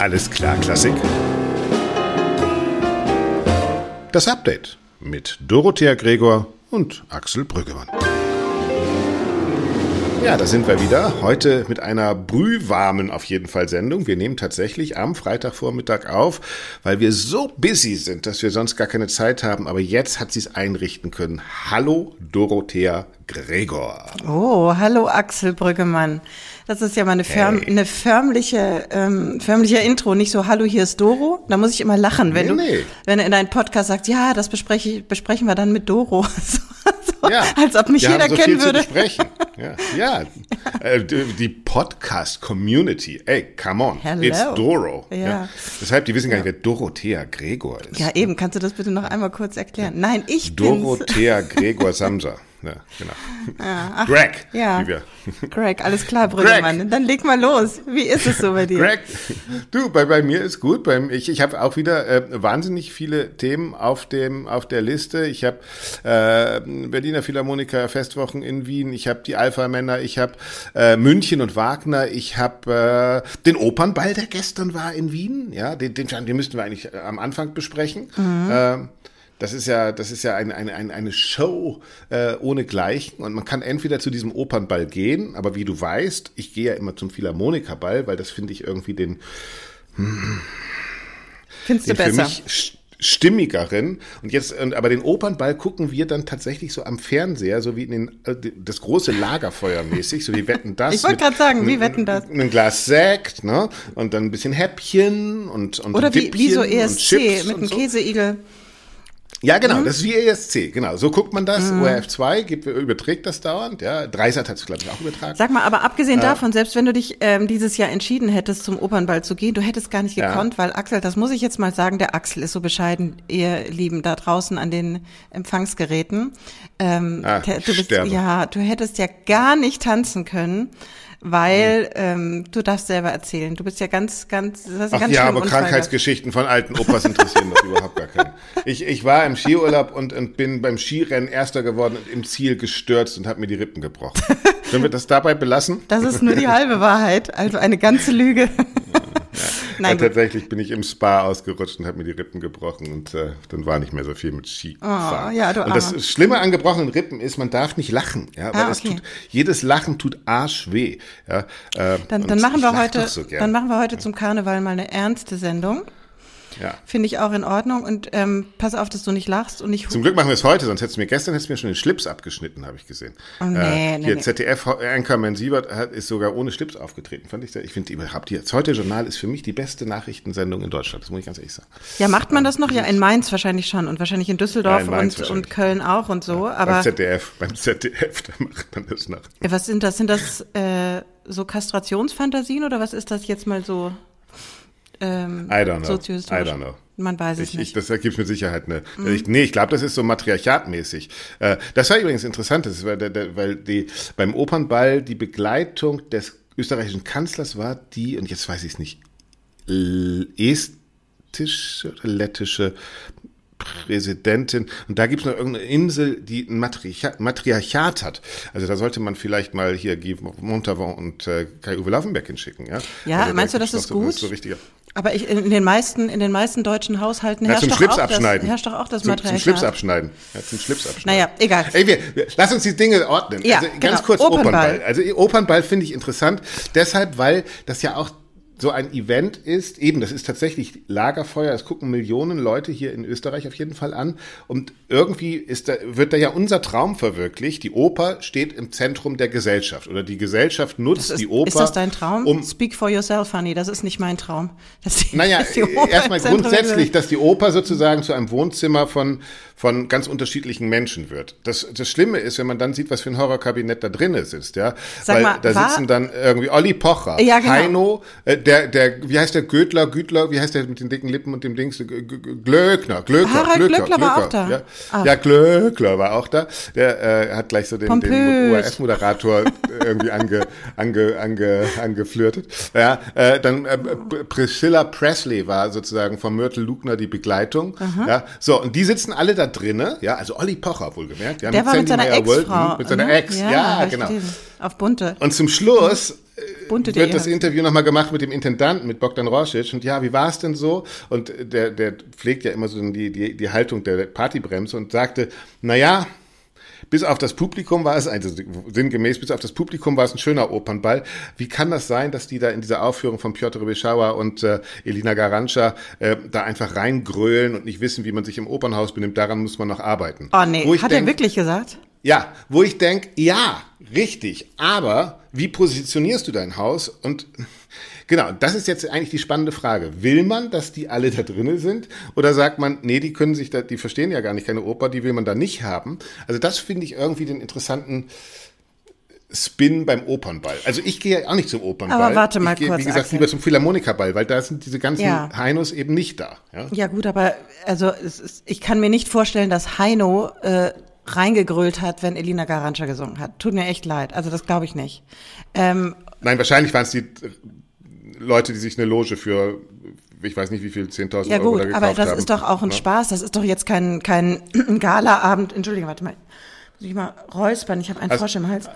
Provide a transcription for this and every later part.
Alles klar, Klassik. Das Update mit Dorothea Gregor und Axel Brüggemann. Ja, da sind wir wieder. Heute mit einer brühwarmen auf jeden Fall Sendung. Wir nehmen tatsächlich am Freitagvormittag auf, weil wir so busy sind, dass wir sonst gar keine Zeit haben. Aber jetzt hat sie es einrichten können. Hallo Dorothea Gregor. Oh, hallo Axel Brüggemann. Das ist ja mal eine, förm hey. eine förmliche, ähm, förmliche Intro, nicht so Hallo, hier ist Doro. Da muss ich immer lachen, wenn nee, du, nee. wenn du in deinem Podcast sagst, ja, das bespreche, besprechen wir dann mit Doro. so, ja, als ob mich jeder so kennen würde. ja, ja. Äh, die Podcast-Community, ey, come on, Hello. it's Doro. Ja. ja. Deshalb, die wissen gar nicht, wer Dorothea Gregor ist. Ja, eben, kannst du das bitte noch einmal kurz erklären? Nein, ich bin Dorothea Gregor Samsa. Ja, genau. Ja, ach, Greg, ja. Greg, alles klar, Brüdermann. Dann leg mal los. Wie ist es so bei dir? Greg, du, bei, bei mir ist gut. Beim, ich ich habe auch wieder äh, wahnsinnig viele Themen auf dem auf der Liste. Ich habe äh, Berliner Philharmoniker Festwochen in Wien. Ich habe die Alpha-Männer. Ich habe äh, München und Wagner. Ich habe äh, den Opernball, der gestern war in Wien. Ja, den, den, den müssten wir eigentlich am Anfang besprechen. Mhm. Das ist ja, das ist ja eine, eine, eine Show äh, ohne Gleichen. Und man kann entweder zu diesem Opernball gehen, aber wie du weißt, ich gehe ja immer zum Philharmonikerball, weil das finde ich irgendwie den. Hm, Findest den du besser? Für mich stimmigeren. Und jetzt, aber den Opernball gucken wir dann tatsächlich so am Fernseher, so wie in den, äh, das große Lagerfeuer mäßig, so wie Wetten das. Ich wollte gerade sagen, wie Wetten das? Ein Glas Sekt, ne? Und dann ein bisschen Häppchen und, und Oder wie, wie so ESC mit einem so. Käseigel. Ja, genau, mhm. das ist wie ESC, genau. So guckt man das. Mhm. ORF 2 gibt, überträgt das dauernd, ja. Dreisat hat es, glaube ich, auch übertragen. Sag mal, aber abgesehen äh, davon, selbst wenn du dich ähm, dieses Jahr entschieden hättest, zum Opernball zu gehen, du hättest gar nicht gekonnt, ja. weil Axel, das muss ich jetzt mal sagen, der Axel ist so bescheiden, ihr Lieben, da draußen an den Empfangsgeräten. Ähm, ah, du bist, ja, du hättest ja gar nicht tanzen können weil ähm, du darfst selber erzählen. Du bist ja ganz, ganz, das ist Ach ganz ja, aber Unfall Krankheitsgeschichten von alten Opas interessieren mich überhaupt gar keinen. Ich, ich war im Skiurlaub und, und bin beim Skirennen Erster geworden und im Ziel gestürzt und habe mir die Rippen gebrochen. Können wir das dabei belassen? Das ist nur die halbe Wahrheit, also eine ganze Lüge. Nein, ja, tatsächlich bin ich im Spa ausgerutscht und habe mir die Rippen gebrochen und äh, dann war nicht mehr so viel mit Ski. Oh, ja, du und das Schlimme an gebrochenen Rippen ist, man darf nicht lachen, ja, weil ah, okay. tut, jedes Lachen tut arschweh. Ja, äh, dann, dann machen wir heute, so dann machen wir heute zum Karneval mal eine ernste Sendung. Ja. Finde ich auch in Ordnung und ähm, pass auf, dass du nicht lachst und nicht. Zum Glück machen wir es heute, sonst hättest du mir gestern hättest du mir schon den Schlips abgeschnitten, habe ich gesehen. Oh, nee, äh, nee, hier nee. ZDF Anchorman Siebert hat, ist sogar ohne Schlips aufgetreten, fand ich. Sehr, ich finde überhaupt jetzt heute Journal ist für mich die beste Nachrichtensendung in Deutschland. Das muss ich ganz ehrlich sagen. Ja, macht man das noch? Ja, in Mainz wahrscheinlich schon und wahrscheinlich in Düsseldorf ja, in und, und Köln auch und so. Ja, aber beim ZDF, beim ZDF, da macht man das noch. Was sind das? Sind das äh, so Kastrationsfantasien oder was ist das jetzt mal so? Ähm, I don't know. I don't know. Man weiß es ich, nicht. Ich, das ergibt mit Sicherheit eine. Mhm. Ich, nee, ich glaube, das ist so matriarchatmäßig. Äh, das war übrigens interessant, das ist, weil, der, weil die, beim Opernball die Begleitung des österreichischen Kanzlers war die, und jetzt weiß ich es nicht, estische oder lettische Präsidentin. Und da gibt es noch irgendeine Insel, die ein Matriarchat, Matriarchat hat. Also da sollte man vielleicht mal hier Guy Montavon und äh, Kai-Uwe Laufenberg hinschicken. Ja, ja also, meinst du, das ist so, gut? So richtiger, aber ich, in den meisten, in den meisten deutschen Haushalten ja, herrscht, zum doch auch abschneiden. das, herrscht doch auch das zum, Material. Zum Schlips abschneiden. Ja, zum Schlips abschneiden. Naja, egal. Ey, wir, wir, lass uns die Dinge ordnen. Ja, also ganz genau. kurz Opernball. Opernball. Also Opernball finde ich interessant, deshalb, weil das ja auch so ein Event ist, eben, das ist tatsächlich Lagerfeuer, es gucken Millionen Leute hier in Österreich auf jeden Fall an und irgendwie ist da, wird da ja unser Traum verwirklicht. Die Oper steht im Zentrum der Gesellschaft oder die Gesellschaft nutzt ist, die Oper. Ist das dein Traum? Um, Speak for yourself, honey, das ist nicht mein Traum. Die, naja, erstmal grundsätzlich, dass die Oper sozusagen zu einem Wohnzimmer von, von ganz unterschiedlichen Menschen wird. Das, das Schlimme ist, wenn man dann sieht, was für ein Horrorkabinett da drin sitzt, ja. Sag Weil mal, da sitzen dann irgendwie Olli Pocher, Ja, genau. Heino, äh, der, der, wie heißt der Gödler, Gütler, wie heißt der mit den dicken Lippen und dem Dings? Glöckner, Glöckner, Harald Glöckner, Glöckler war auch da. Ja, Ah. ja Glöckler war auch da. Der äh, hat gleich so den, den Pompös. ORF-Moderator irgendwie ange, ange, ange, angeflirtet. Ja, äh, dann äh, Priscilla Presley war sozusagen von Myrtle Lugner die Begleitung. Ja, so und die sitzen alle da drinne. Ja, also Olli Pocher wohlgemerkt. Ja, der war mit Sandy seiner Ex-Frau. Mit seiner ne? Ex. Ja, Ja, genau. Auf bunte. Und zum Schluss bunte wird das Interview nochmal gemacht mit dem Intendanten, mit Bogdan Rosic. Und ja, wie war es denn so? Und der, der pflegt ja immer so die, die, die Haltung der Partybremse und sagte, na ja, bis auf das Publikum war es, also sinngemäß, bis auf das Publikum war es ein schöner Opernball. Wie kann das sein, dass die da in dieser Aufführung von Piotr Beschauer und äh, Elina Garantscha äh, da einfach reingrölen und nicht wissen, wie man sich im Opernhaus benimmt? Daran muss man noch arbeiten. Oh nee, hat denk, er wirklich gesagt? Ja, wo ich denke, ja, richtig, aber wie positionierst du dein Haus? Und genau, das ist jetzt eigentlich die spannende Frage. Will man, dass die alle da drinnen sind? Oder sagt man, nee, die können sich da, die verstehen ja gar nicht keine Oper, die will man da nicht haben? Also das finde ich irgendwie den interessanten Spin beim Opernball. Also ich gehe auch nicht zum Opernball. Aber warte mal ich gehe, kurz. Wie gesagt, Axel. lieber zum Philharmonikaball, weil da sind diese ganzen Ja. Heinos eben nicht da. Ja? Ja gut, aber also ist, ich kann mir nicht vorstellen, dass Heino äh, reingegrölt hat, wenn Elina Garantscha gesungen hat. Tut mir echt leid. Also das glaube ich nicht. Ähm, Nein, wahrscheinlich waren es die Leute, die sich eine Loge für, ich weiß nicht wie viel, 10.000 ja Euro gut, da gekauft aber das haben. ist doch auch ein Ja? Spaß. Das ist doch jetzt kein kein Galaabend. Entschuldigung, warte mal. Muss ich mal räuspern? Ich habe einen Also- Frosch im Hals.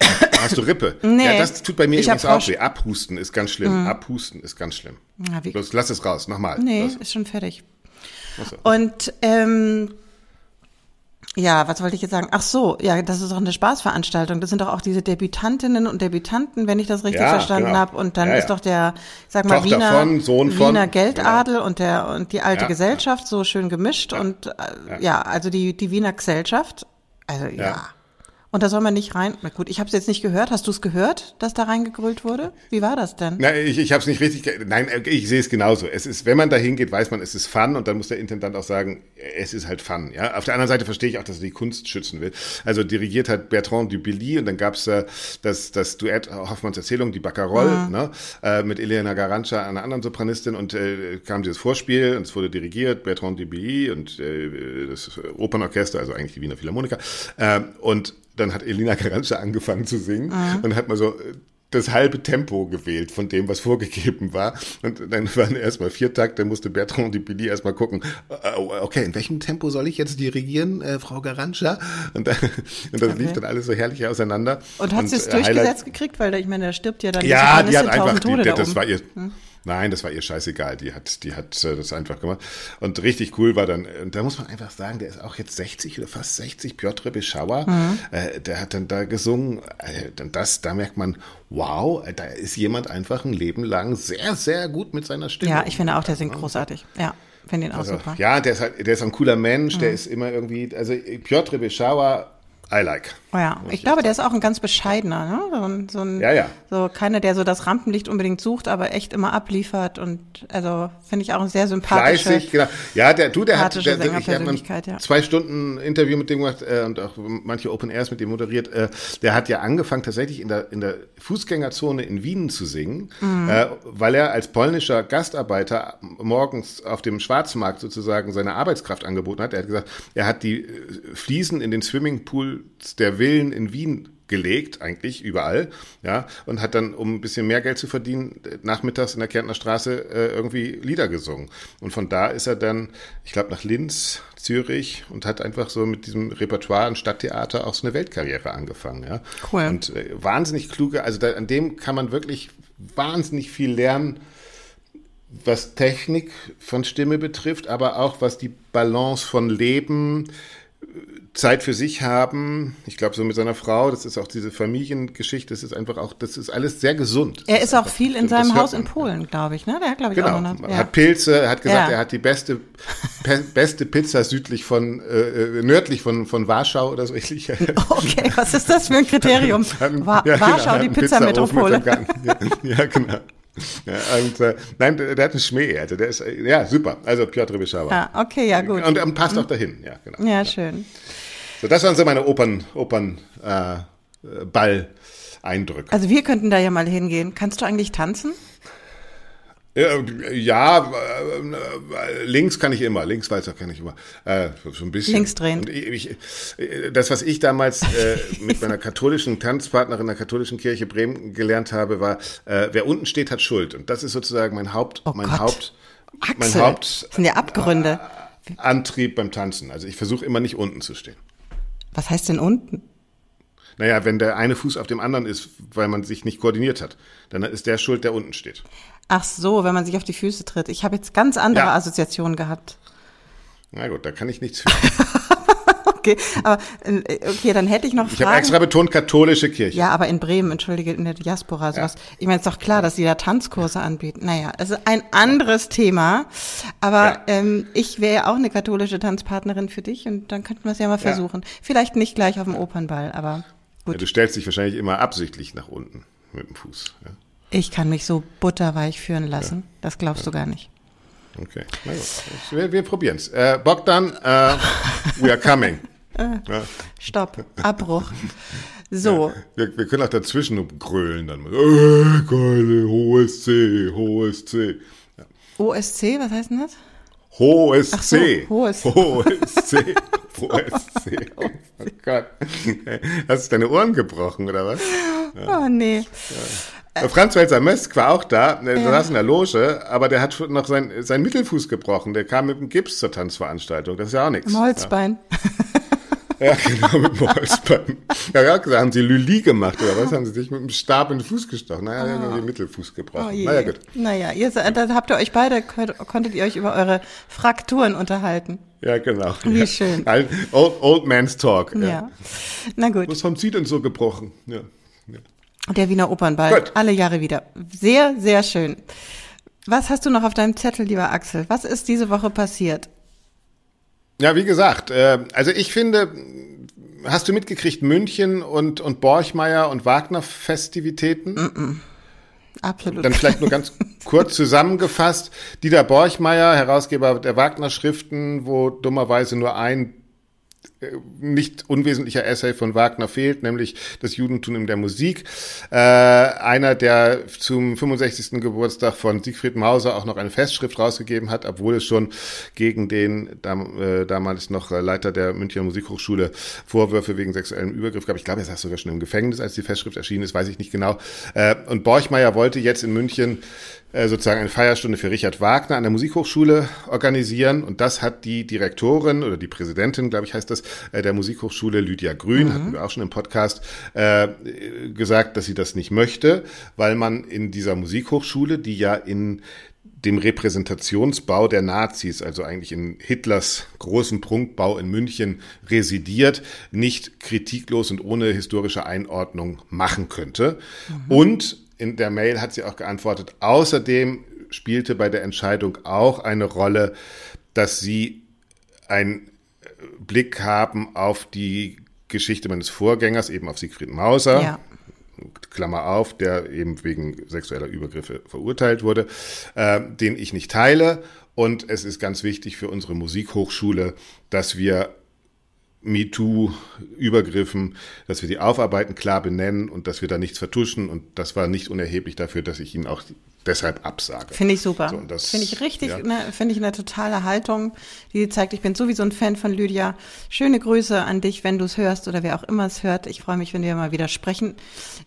Hast du Rippe? Nee. Ja, das tut bei mir übrigens auch. Mhm. weh. Abhusten ist ganz schlimm. Abhusten ist ganz schlimm. Wie, Los, lass es raus, nochmal. nee, Los. ist schon fertig. So. Und ähm, ja, was wollte ich jetzt sagen? Ach so, ja, das ist doch eine Spaßveranstaltung. Das sind doch auch diese Debütantinnen und Debütanten, wenn ich das richtig Ja, verstanden genau. habe. Und dann Ja, ja. ist doch der, ich sag mal, Tochter Wiener, von, Sohn von, Wiener Geldadel und der und die alte. Gesellschaft so schön gemischt und äh, ja. also die die Wiener Gesellschaft. Also ja. Und da soll man nicht rein. Na gut, ich habe es jetzt nicht gehört. Hast du es gehört, dass da reingegrölt wurde? Wie war das denn? Nein, ich, ich habe es nicht richtig. Nein, äh, ich sehe es genauso. Es ist, wenn man da hingeht, weiß man, es ist Fun und dann muss der Intendant auch sagen, es ist halt Fun. Ja, auf der anderen Seite verstehe ich auch, dass er die Kunst schützen will. Also dirigiert hat Bertrand Dubilly und dann gab's äh, das, das Duett Hoffmanns Erzählung, die Baccarol, ne, äh, mit Elena Garantscha, einer anderen Sopranistin und äh, kam dieses Vorspiel und es wurde dirigiert Bertrand Dubilly und äh, das Opernorchester, also eigentlich die Wiener Philharmoniker äh, und dann hat Elina Garantscha angefangen zu singen und hat mal so äh, das halbe Tempo gewählt von dem, was vorgegeben war. Und dann waren erstmal vier Takte, musste Bertrand die Billy erstmal gucken, äh, okay, in welchem Tempo soll ich jetzt dirigieren, äh, Frau Garantscha? Und, dann, und das lief dann alles so herrlich auseinander. Und hat sie es äh, durchgesetzt Highlight- gekriegt, weil ich meine, da stirbt ja dann ja, die hat einfach, die, da das war ihr, nein, das war ihr scheißegal. Die hat, die hat äh, das einfach gemacht. Und richtig cool war dann, und da muss man einfach sagen, der ist auch jetzt 60 oder fast 60, Piotr Beschauer, Mhm. äh, der hat dann da gesungen, äh, dann das, da merkt man, wow, da ist jemand einfach ein Leben lang sehr, sehr gut mit seiner Stimme. Ja, ich finde auch, der singt großartig. Ja, finde ihn auch Also, super. ja, der ist halt, der ist ein cooler Mensch, der ist immer irgendwie, also Piotr Beschauer, I like. Oh ja, ich glaube, der ist auch ein ganz bescheidener, ne? So ein, so ein Ja, ja. so keiner, der so das Rampenlicht unbedingt sucht, aber echt immer abliefert und also finde ich auch ein sehr sympathischer. Fleißig, genau. Ja, der, du, der hat, der, der, ich habe ja. zwei Stunden Interview mit dem gemacht äh, und auch manche Open Airs mit dem moderiert. Äh, der hat ja angefangen tatsächlich in der in der Fußgängerzone in Wien zu singen, Mhm. äh, weil er als polnischer Gastarbeiter morgens auf dem Schwarzmarkt sozusagen seine Arbeitskraft angeboten hat. Er hat gesagt, er hat die äh, Fliesen in den Swimmingpools der Villen in Wien gelegt, eigentlich überall, ja, und hat dann, um ein bisschen mehr Geld zu verdienen, nachmittags in der Kärntner Straße äh, irgendwie Lieder gesungen. Und von da ist er dann, ich glaube, nach Linz, Zürich und hat einfach so mit diesem Repertoire im Stadttheater auch so eine Weltkarriere angefangen, ja. Cool. Und äh, wahnsinnig kluge, also da, an dem kann man wirklich wahnsinnig viel lernen, was Technik von Stimme betrifft, aber auch was die Balance von Leben, Zeit für sich haben. Ich glaube, so mit seiner Frau, das ist auch diese Familiengeschichte, das ist einfach auch, das ist alles sehr gesund. Er Das ist auch viel in seinem Haus in. Polen, glaube ich, ne? Der hat, glaube ich, Genau, auch noch er hat Pilze, er hat gesagt, Ja. er hat die beste, beste Pizza südlich von, äh, äh, nördlich von, von Warschau oder so ähnlich. Okay, was ist das für ein Kriterium? Wa Ja, genau, Warschau, hat die Pizzametropole. Garten. Ja, ja, genau. Ja, und, äh, nein, der, der hat einen Schmäh, also der ist, äh, ja, super. Also Piotr Beschauer. Ah, okay, ja gut. Und, und passt auch dahin, ja, genau. Ja, schön. So, das waren so meine Opern, Opern, äh, Ball. Eindrücke. Also wir könnten da ja mal hingehen. Kannst du eigentlich tanzen? Ja, äh, links kann ich immer, links weiter kann ich immer. Äh, so ein bisschen. Linksdrehend. Und ich, ich, das, was ich damals äh, mit meiner katholischen Tanzpartnerin der katholischen Kirche Bremen gelernt habe, war, äh, wer unten steht, hat Schuld. Und das ist sozusagen mein Haupt, Oh mein Gott. Haupt, mein Axel, Hauptantrieb das sind ja Abgründe. beim Tanzen. Also ich versuche immer nicht unten zu stehen. Was heißt denn unten? Naja, wenn der eine Fuß auf dem anderen ist, weil man sich nicht koordiniert hat, dann ist der schuld, der unten steht. Ach so, wenn man sich auf die Füße tritt. Ich habe jetzt ganz andere ja. Assoziationen gehabt. Na gut, da kann ich nichts für. okay, aber äh, okay, dann hätte ich noch Fragen. Ich habe extra betont katholische Kirche. Ja, aber in Bremen, entschuldige, in der Diaspora sowas. Ja. Ich meine, es ist doch klar, dass sie da Tanzkurse anbieten. Naja, es ist ein anderes Thema. Aber ja. ähm, ich wäre ja auch eine katholische Tanzpartnerin für dich und dann könnten wir es ja mal versuchen. Ja. Vielleicht nicht gleich auf dem Opernball, aber gut. du stellst dich wahrscheinlich immer absichtlich nach unten mit dem Fuß. Ich kann mich so butterweich führen lassen. Das glaubst du gar nicht. Okay. Wir, wir probieren es. Äh, Bogdan, uh, we are coming. Ja. Stopp, Abbruch. So. Ja, wir, wir, können auch dazwischen grölen dann. Äh, geile, hohes C, hohes C. Ja. OSC, was heißt denn das? Hohes C. So, hohes. Hohes C. Hohes C. Oh Gott. Hast du deine Ohren gebrochen, oder was? Ja. Oh, nee. Ja. Franz Welser Mösk war auch da, der ja. saß in der Loge, aber der hat noch sein, sein Mittelfuß gebrochen. Der kam mit dem Gips zur Tanzveranstaltung. Das ist ja auch nichts. Im Holzbein. Ja. Ja, genau, mit dem Holzbein. Ja, ja, haben sie Lüli gemacht oder was? Haben sie sich mit dem Stab in den Fuß gestochen? Naja, oh. haben den Mittelfuß gebrochen. Oh naja, gut. Naja, ihr, dann habt ihr euch beide, konntet ihr euch über eure Frakturen unterhalten. Ja, genau. Wie ja. schön. Old, old Man's Talk. Ja. ja. Na gut. Was haben Sie denn so gebrochen? Ja. ja. Der Wiener Opernball. Gut. Alle Jahre wieder. Sehr, sehr schön. Was hast du noch auf deinem Zettel, lieber Axel? Was ist diese Woche passiert? Ja, wie gesagt, äh, also ich finde, hast du mitgekriegt, München und, und Borchmeier und Wagner-Festivitäten? Mm -mm. Absolut. Dann vielleicht nur ganz kurz zusammengefasst. Dieter Borchmeier, Herausgeber der Wagner-Schriften, wo dummerweise nur ein nicht unwesentlicher Essay von Wagner fehlt, nämlich das Judentum in der Musik. Äh, einer, der zum 65. Geburtstag von Siegfried Mauser auch noch eine Festschrift rausgegeben hat, obwohl es schon gegen den dam, äh, damals noch Leiter der Münchner Musikhochschule Vorwürfe wegen sexuellem Übergriff gab. Ich glaube, er saß sogar schon im Gefängnis, als die Festschrift erschienen ist, weiß ich nicht genau. Äh, und Borchmeier wollte jetzt in München äh, sozusagen eine Feierstunde für Richard Wagner an der Musikhochschule organisieren. Und das hat die Direktorin oder die Präsidentin, glaube ich, heißt das, äh, der Musikhochschule Lydia Grün, mhm. hatten wir auch schon im Podcast, äh, gesagt, dass sie das nicht möchte, weil man in dieser Musikhochschule, die ja in dem Repräsentationsbau der Nazis, also eigentlich in Hitlers großen Prunkbau in München residiert, nicht kritiklos und ohne historische Einordnung machen könnte. Mhm. Und in der Mail hat sie auch geantwortet, außerdem spielte bei der Entscheidung auch eine Rolle, dass sie einen Blick haben auf die Geschichte meines Vorgängers, eben auf Siegfried Mauser. Ja. Klammer auf, der eben wegen sexueller Übergriffe verurteilt wurde, äh, den ich nicht teile. Und es ist ganz wichtig für unsere Musikhochschule, dass wir MeToo-Übergriffen, dass wir die aufarbeiten, klar benennen und dass wir da nichts vertuschen. Und das war nicht unerheblich dafür, dass ich Ihnen auch deshalb absage. Finde ich super. So, finde ich richtig, ja. ne, finde ich eine totale Haltung, die zeigt, ich bin sowieso ein Fan von Lydia. Schöne Grüße an dich, wenn du es hörst oder wer auch immer es hört. Ich freue mich, wenn wir mal wieder sprechen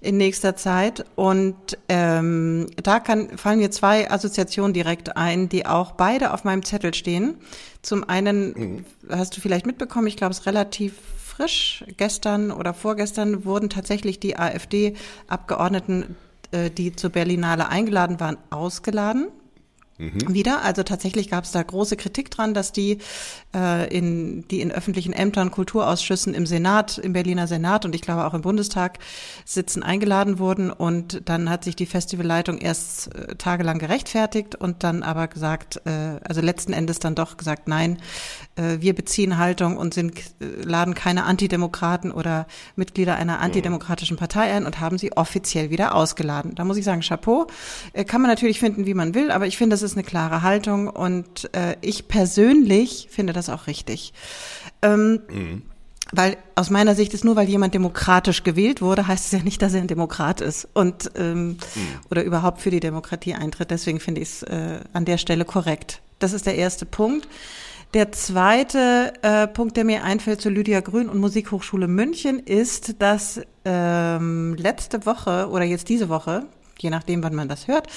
in nächster Zeit. Und ähm, da kann, fallen mir zwei Assoziationen direkt ein, die auch beide auf meinem Zettel stehen. Zum einen mhm. hast du vielleicht mitbekommen, ich glaube, es ist relativ frisch. Gestern oder vorgestern wurden tatsächlich die AfD-Abgeordneten die zur Berlinale eingeladen waren, ausgeladen. Mhm. Wieder, also tatsächlich gab es da große Kritik dran, dass die äh, in die in öffentlichen Ämtern, Kulturausschüssen im Senat, im Berliner Senat und ich glaube auch im Bundestag sitzen eingeladen wurden und dann hat sich die Festivalleitung erst äh, tagelang gerechtfertigt und dann aber gesagt, äh, also letzten Endes dann doch gesagt, nein, äh, wir beziehen Haltung und sind äh, laden keine Antidemokraten oder Mitglieder einer antidemokratischen Partei ein und haben sie offiziell wieder ausgeladen. Da muss ich sagen, Chapeau. Äh, kann man natürlich finden, wie man will, aber ich finde, das ist eine klare Haltung und äh, ich persönlich finde das auch richtig. Ähm, mhm. Weil aus meiner Sicht ist nur, weil jemand demokratisch gewählt wurde, heißt es ja nicht, dass er ein Demokrat ist und ähm, mhm. oder überhaupt für die Demokratie eintritt. Deswegen finde ich es äh, an der Stelle korrekt. Das ist der erste Punkt. Der zweite äh, Punkt, der mir einfällt zu Lydia Grün und Musikhochschule München, ist, dass ähm, letzte Woche oder jetzt diese Woche, je nachdem, wann man das hört,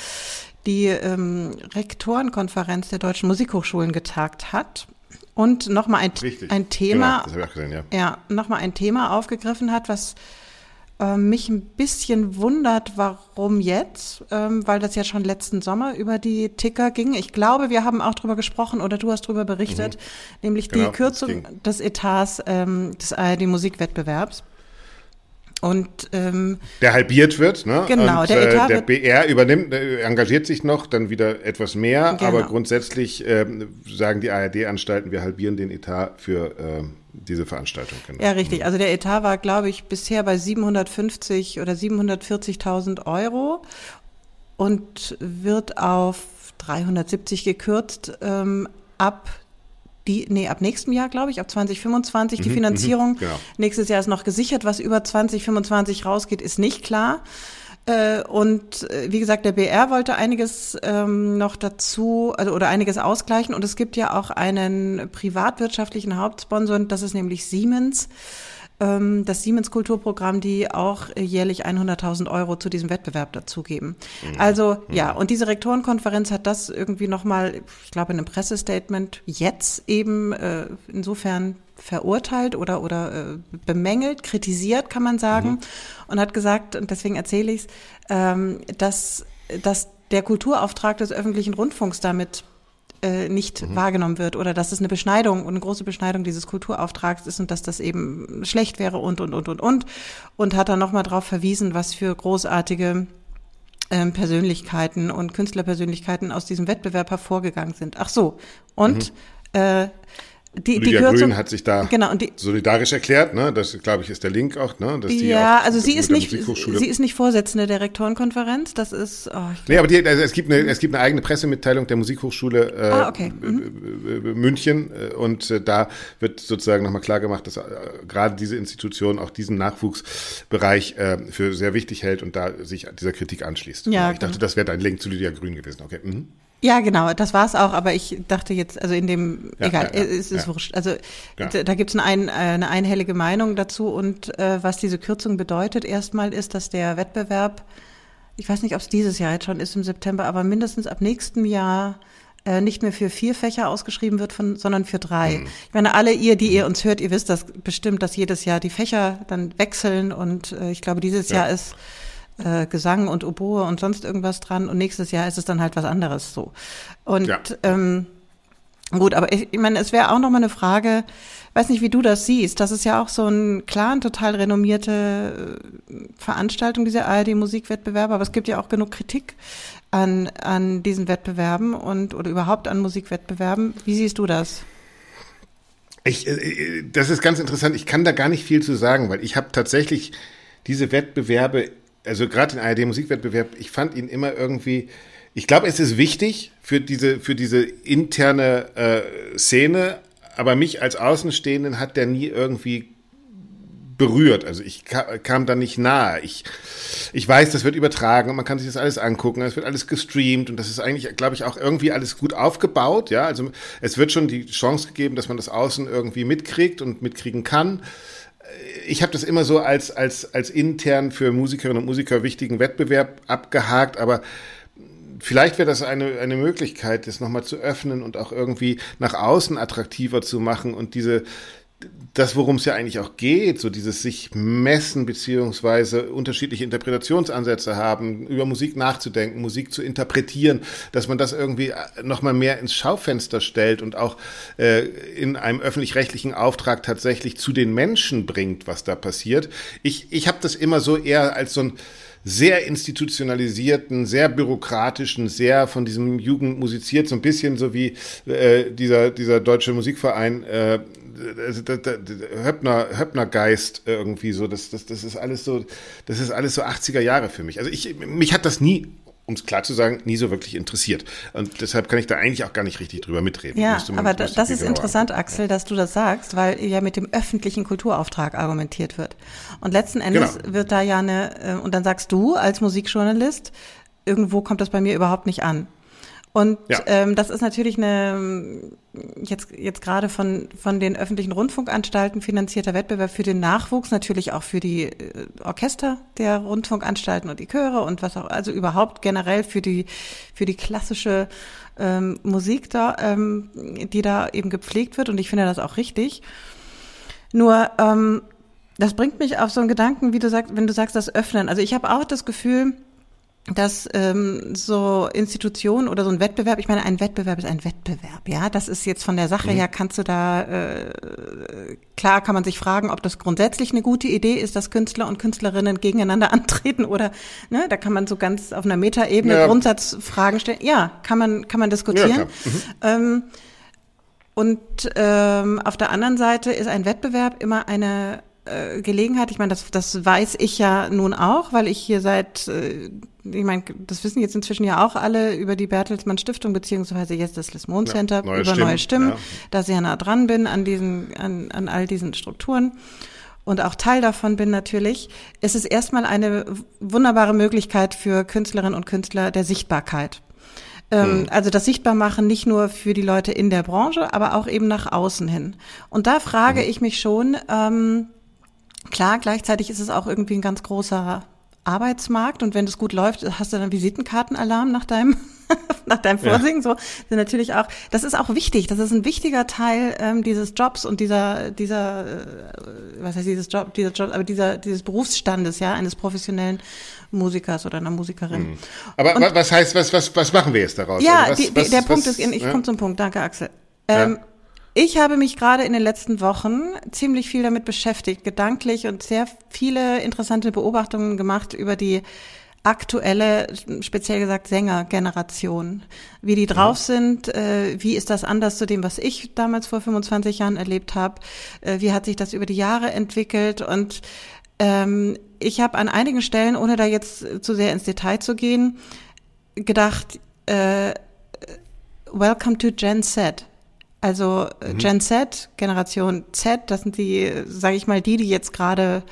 die ähm, Rektorenkonferenz der deutschen Musikhochschulen getagt hat und nochmal ein, ein Thema, genau, ja. ja, nochmal ein Thema aufgegriffen hat, was äh, mich ein bisschen wundert, warum jetzt, ähm, weil das ja schon letzten Sommer über die Ticker ging. Ich glaube, wir haben auch drüber gesprochen oder du hast drüber berichtet, mhm. nämlich genau, die Kürzung des Etats ähm, des ARD Musikwettbewerbs. Und ähm, der halbiert wird, ne? Genau, und, der Etat äh, der BR übernimmt, äh, engagiert sich noch, dann wieder etwas mehr, genau. aber grundsätzlich äh, sagen die ARD-Anstalten, wir halbieren den Etat für äh, diese Veranstaltung. Genau. Ja, richtig. Also der Etat war, glaube ich, bisher bei 750 oder 740.000 Euro und wird auf 370 gekürzt ähm, ab die, nee, ab nächstem Jahr, glaube ich, ab 2025 die mhm, Finanzierung. Mhm, genau. Nächstes Jahr ist noch gesichert. Was über 2025 rausgeht, ist nicht klar. Äh, und äh, wie gesagt, der BR wollte einiges ähm, noch dazu also, oder einiges ausgleichen. Und es gibt ja auch einen privatwirtschaftlichen Hauptsponsor, das ist nämlich Siemens das Siemens Kulturprogramm, die auch jährlich 100.000 Euro zu diesem Wettbewerb dazugeben. Mhm. Also mhm. ja, und diese Rektorenkonferenz hat das irgendwie nochmal, ich glaube in einem Pressestatement jetzt eben äh, insofern verurteilt oder, oder äh, bemängelt, kritisiert, kann man sagen, mhm. und hat gesagt, und deswegen erzähle ich es, ähm, dass, dass der Kulturauftrag des öffentlichen Rundfunks damit äh, nicht mhm. wahrgenommen wird oder dass es eine Beschneidung und eine große Beschneidung dieses Kulturauftrags ist und dass das eben schlecht wäre und, und, und, und, und. Und hat dann nochmal darauf verwiesen, was für großartige ähm, Persönlichkeiten und Künstlerpersönlichkeiten aus diesem Wettbewerb hervorgegangen sind. Ach so. Und mhm. äh, die, Lydia die Kürzung, Grün hat sich da genau, die, solidarisch erklärt, ne? Das glaube ich ist der Link auch, ne? Dass die ja, also sie ist nicht, sie ist nicht Vorsitzende der Rektorenkonferenz. Das ist. Oh, nee, aber die, also es gibt eine, es gibt eine eigene Pressemitteilung der Musikhochschule äh, ah, okay. mhm. München äh, und äh, da wird sozusagen nochmal klar gemacht, dass äh, gerade diese Institution auch diesen Nachwuchsbereich äh, für sehr wichtig hält und da sich dieser Kritik anschließt. Ja, ich dachte, genau. das wäre dein Link zu Lydia Grün gewesen. Okay. Mhm. Ja, genau, das war's auch, aber ich dachte jetzt, also in dem, ja, egal, ja, ja, es ist wurscht. Also da, da gibt es ein, eine einhellige Meinung dazu und äh, was diese Kürzung bedeutet erstmal ist, dass der Wettbewerb, ich weiß nicht, ob es dieses Jahr jetzt schon ist im September, aber mindestens ab nächstem Jahr äh, nicht mehr für vier Fächer ausgeschrieben wird, von, sondern für drei. Mhm. Ich meine, alle ihr, die ihr uns hört, ihr wisst das bestimmt, dass jedes Jahr die Fächer dann wechseln und äh, ich glaube, dieses Jahr ist äh, Gesang und Oboe und sonst irgendwas dran und nächstes Jahr ist es dann halt was anderes so. Und ja. ähm, gut, aber ich, ich meine, es wäre auch noch mal eine Frage, weiß nicht, wie du das siehst. Das ist ja auch so ein klar, total renommierte äh, Veranstaltung, dieser ARD-Musikwettbewerbe, aber es gibt ja auch genug Kritik an, an diesen Wettbewerben und oder überhaupt an Musikwettbewerben. Wie siehst du das? Ich, äh, das ist ganz interessant. Ich kann da gar nicht viel zu sagen, weil ich habe tatsächlich diese Wettbewerbe also gerade den ARD-Musikwettbewerb, ich fand ihn immer irgendwie, ich glaube, es ist wichtig für diese, für diese interne äh, Szene, aber mich als Außenstehenden hat der nie irgendwie berührt. Also ich kam, da nicht nahe. Ich, ich weiß, das wird übertragen und man kann sich das alles angucken. Es wird alles gestreamt und das ist eigentlich, glaube ich, auch irgendwie alles gut aufgebaut. Ja, also es wird schon die Chance gegeben, dass man das außen irgendwie mitkriegt und mitkriegen kann ich habe das immer so als, als, als intern für Musikerinnen und Musiker wichtigen Wettbewerb abgehakt, aber vielleicht wäre das eine, eine Möglichkeit, das nochmal zu öffnen und auch irgendwie nach außen attraktiver zu machen und diese, das, worum es ja eigentlich auch geht, so dieses sich messen beziehungsweise unterschiedliche Interpretationsansätze haben, über Musik nachzudenken, Musik zu interpretieren, dass man das irgendwie äh, nochmal mehr ins Schaufenster stellt und auch äh, in einem öffentlich-rechtlichen Auftrag tatsächlich zu den Menschen bringt, was da passiert. Ich, ich habe das immer so eher als so ein sehr institutionalisierten, sehr bürokratischen, sehr von diesem Jugend musiziert, so ein bisschen so wie äh, dieser, dieser deutsche Musikverein äh, also Höppner, Höppner-Geist irgendwie so, das, das, das ist alles so, das ist alles so 80er Jahre für mich. Also ich, mich hat das nie um es klar zu sagen, nie so wirklich interessiert. Und deshalb kann ich da eigentlich auch gar nicht richtig drüber mitreden. Ja, aber das, das ist interessant, Axel, dass du das sagst, weil ja mit dem öffentlichen Kulturauftrag argumentiert wird. Und letzten Endes genau. wird da ja eine, äh, und dann sagst du als Musikjournalist, irgendwo kommt das bei mir überhaupt nicht an. Und ja. ähm, das ist natürlich eine jetzt jetzt gerade von von den öffentlichen Rundfunkanstalten finanzierter Wettbewerb für den Nachwuchs, natürlich auch für die äh, Orchester der Rundfunkanstalten und die Chöre und was auch also überhaupt generell für die für die klassische ähm, Musik da, ähm, die da eben gepflegt wird. Und ich finde das auch richtig. Nur ähm, Das bringt mich auf so einen Gedanken, wie du sagst, wenn du sagst, das Öffnen. Also ich habe auch das Gefühl, dass ähm, so Institutionen oder so ein Wettbewerb, ich meine, ein Wettbewerb ist ein Wettbewerb, ja. Das ist jetzt von der Sache mhm. her, kannst du da, äh, klar kann man sich fragen, ob das grundsätzlich eine gute Idee ist, dass Künstler und Künstlerinnen gegeneinander antreten oder, ne, da kann man so ganz auf einer Metaebene ja. Grundsatzfragen stellen. Ja, kann man, kann man diskutieren. Ja, mhm. ähm, und ähm, auf der anderen Seite ist ein Wettbewerb immer eine äh, Gelegenheit, ich meine, das, das weiß ich ja nun auch, weil ich hier seit, äh, ich meine, das wissen jetzt inzwischen ja auch alle über die Bertelsmann Stiftung, beziehungsweise jetzt das Lismon Center, ja, neue über Stimmen, neue Stimmen, ja. da sehr nah dran bin an diesen, an, an all diesen Strukturen und auch Teil davon bin natürlich, es ist erstmal eine wunderbare Möglichkeit für Künstlerinnen und Künstler der Sichtbarkeit. Ähm, mhm. Also das Sichtbarmachen nicht nur für die Leute in der Branche, aber auch eben nach außen hin. Und da frage mhm. ich mich schon, ähm, Klar, gleichzeitig ist es auch irgendwie ein ganz großer Arbeitsmarkt und wenn das gut läuft, hast du dann Visitenkartenalarm nach deinem nach deinem Vorsingen. Ja. So sind natürlich auch. Das ist auch wichtig. Das ist ein wichtiger Teil ähm, dieses Jobs und dieser dieser äh, was heißt dieses Job dieser Job, aber dieser dieses Berufsstandes ja eines professionellen Musikers oder einer Musikerin. Mhm. Aber und, was heißt was was was machen wir jetzt daraus? Ja, also was, die, was, der was, Punkt ist, ich ja? komme zum Punkt. Danke, Axel. Ähm, ja. Ich habe mich gerade in den letzten Wochen ziemlich viel damit beschäftigt, gedanklich und sehr viele interessante Beobachtungen gemacht über die aktuelle, speziell gesagt Sängergeneration, wie die drauf ja. sind, äh, wie ist das anders zu dem, was ich damals vor 25 Jahren erlebt habe, äh, wie hat sich das über die Jahre entwickelt und ähm, ich habe an einigen Stellen, ohne da jetzt zu sehr ins Detail zu gehen, gedacht, äh, Welcome to Gen Z. Also äh, mhm. Gen Z, Generation Z, das sind die, sage ich mal, die, die jetzt gerade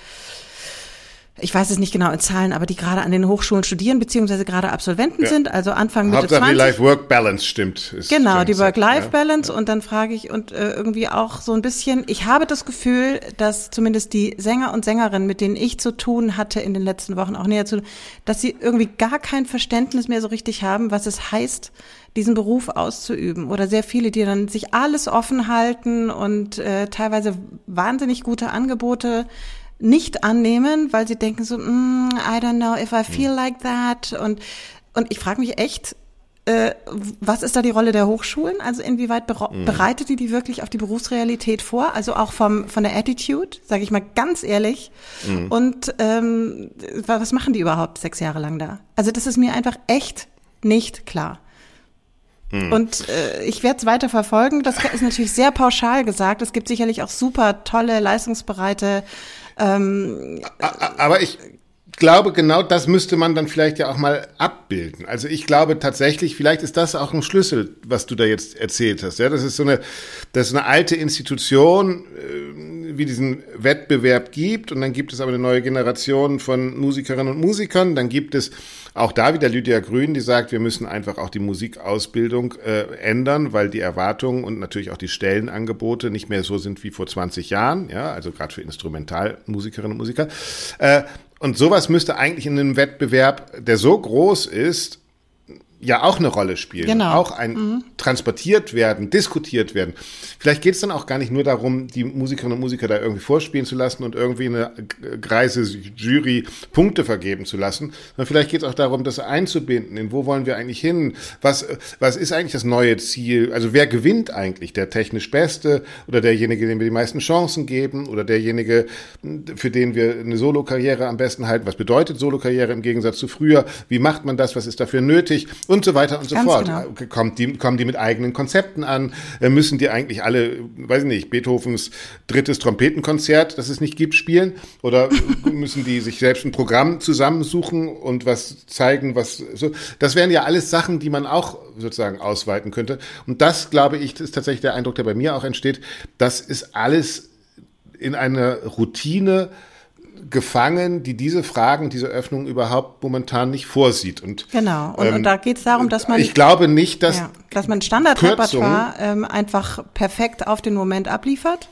ich weiß es nicht genau in Zahlen, aber die gerade an den Hochschulen studieren, beziehungsweise gerade Absolventen ja. sind, also Anfang Mitte Hauptsache 20. die Life-Work-Balance stimmt. genau, die Work-Life-Balance ja. und dann frage ich und äh, irgendwie auch so ein bisschen, ich habe das Gefühl, dass zumindest die Sänger und Sängerinnen, mit denen ich zu tun hatte in den letzten Wochen, auch näher zu, dass sie irgendwie gar kein Verständnis mehr so richtig haben, was es heißt, diesen Beruf auszuüben. Oder sehr viele, die dann sich alles offen halten und äh, teilweise wahnsinnig gute Angebote nicht annehmen, weil sie denken so, mm, I don't know if I feel like that. Und, und ich frage mich echt, äh, was ist da die Rolle der Hochschulen? Also inwieweit mhm. bereitet die die wirklich auf die Berufsrealität vor? Also auch vom, von der Attitude, sage ich mal ganz ehrlich. Mhm. Und ähm, was machen die überhaupt sechs Jahre lang da? Also das ist mir einfach echt nicht klar. Und äh, ich werde es weiter verfolgen. Das ist natürlich sehr pauschal gesagt. Es gibt sicherlich auch super tolle, leistungsbereite ähm, Aber ich glaube, genau das müsste man dann vielleicht ja auch mal abbilden. Also ich glaube tatsächlich, vielleicht ist das auch ein Schlüssel, was du da jetzt erzählt hast. Ja, das ist so eine, das ist eine alte Institution, äh, wie diesen Wettbewerb gibt. Und dann gibt es aber eine neue Generation von Musikerinnen und Musikern. Dann gibt es auch da wieder Lydia Grün, die sagt, wir müssen einfach auch die Musikausbildung äh, ändern, weil die Erwartungen und natürlich auch die Stellenangebote nicht mehr so sind wie vor 20 Jahren, ja, also gerade für Instrumentalmusikerinnen und Musiker. Äh, und sowas müsste eigentlich in einem Wettbewerb, der so groß ist, ja auch eine Rolle spielen. Genau. Auch ein mhm. transportiert werden, diskutiert werden. Vielleicht geht es dann auch gar nicht nur darum, die Musikerinnen und Musiker da irgendwie vorspielen zu lassen und irgendwie eine greise Jury Punkte vergeben zu lassen, sondern vielleicht geht es auch darum, das einzubinden. In wo wollen wir eigentlich hin? Was, was ist eigentlich das neue Ziel? Also wer gewinnt eigentlich? Der technisch Beste oder derjenige, dem wir die meisten Chancen geben oder derjenige, für den wir eine Solokarriere am besten halten? Was bedeutet Solokarriere im Gegensatz zu früher? Wie macht man das? Was ist dafür nötig? Und so weiter und so Ganz fort. Genau. Kommt die, kommen die mit eigenen Konzepten an? Äh, müssen die eigentlich alle, weiß ich nicht, Beethovens drittes Trompetenkonzert, das es nicht gibt, spielen? Oder müssen die sich selbst ein Programm zusammensuchen und was zeigen, was so? Das wären ja alles Sachen, die man auch sozusagen ausweiten könnte. Und das, glaube ich, ist tatsächlich der Eindruck, der bei mir auch entsteht. Das ist alles in einer Routine gefangen, die diese Fragen, diese Öffnung überhaupt momentan nicht vorsieht. Und, genau, und, ähm, und da geht es darum, dass man. Ich glaube nicht, dass. Ja, dass man Standardrepertoire ähm, einfach perfekt auf den Moment abliefert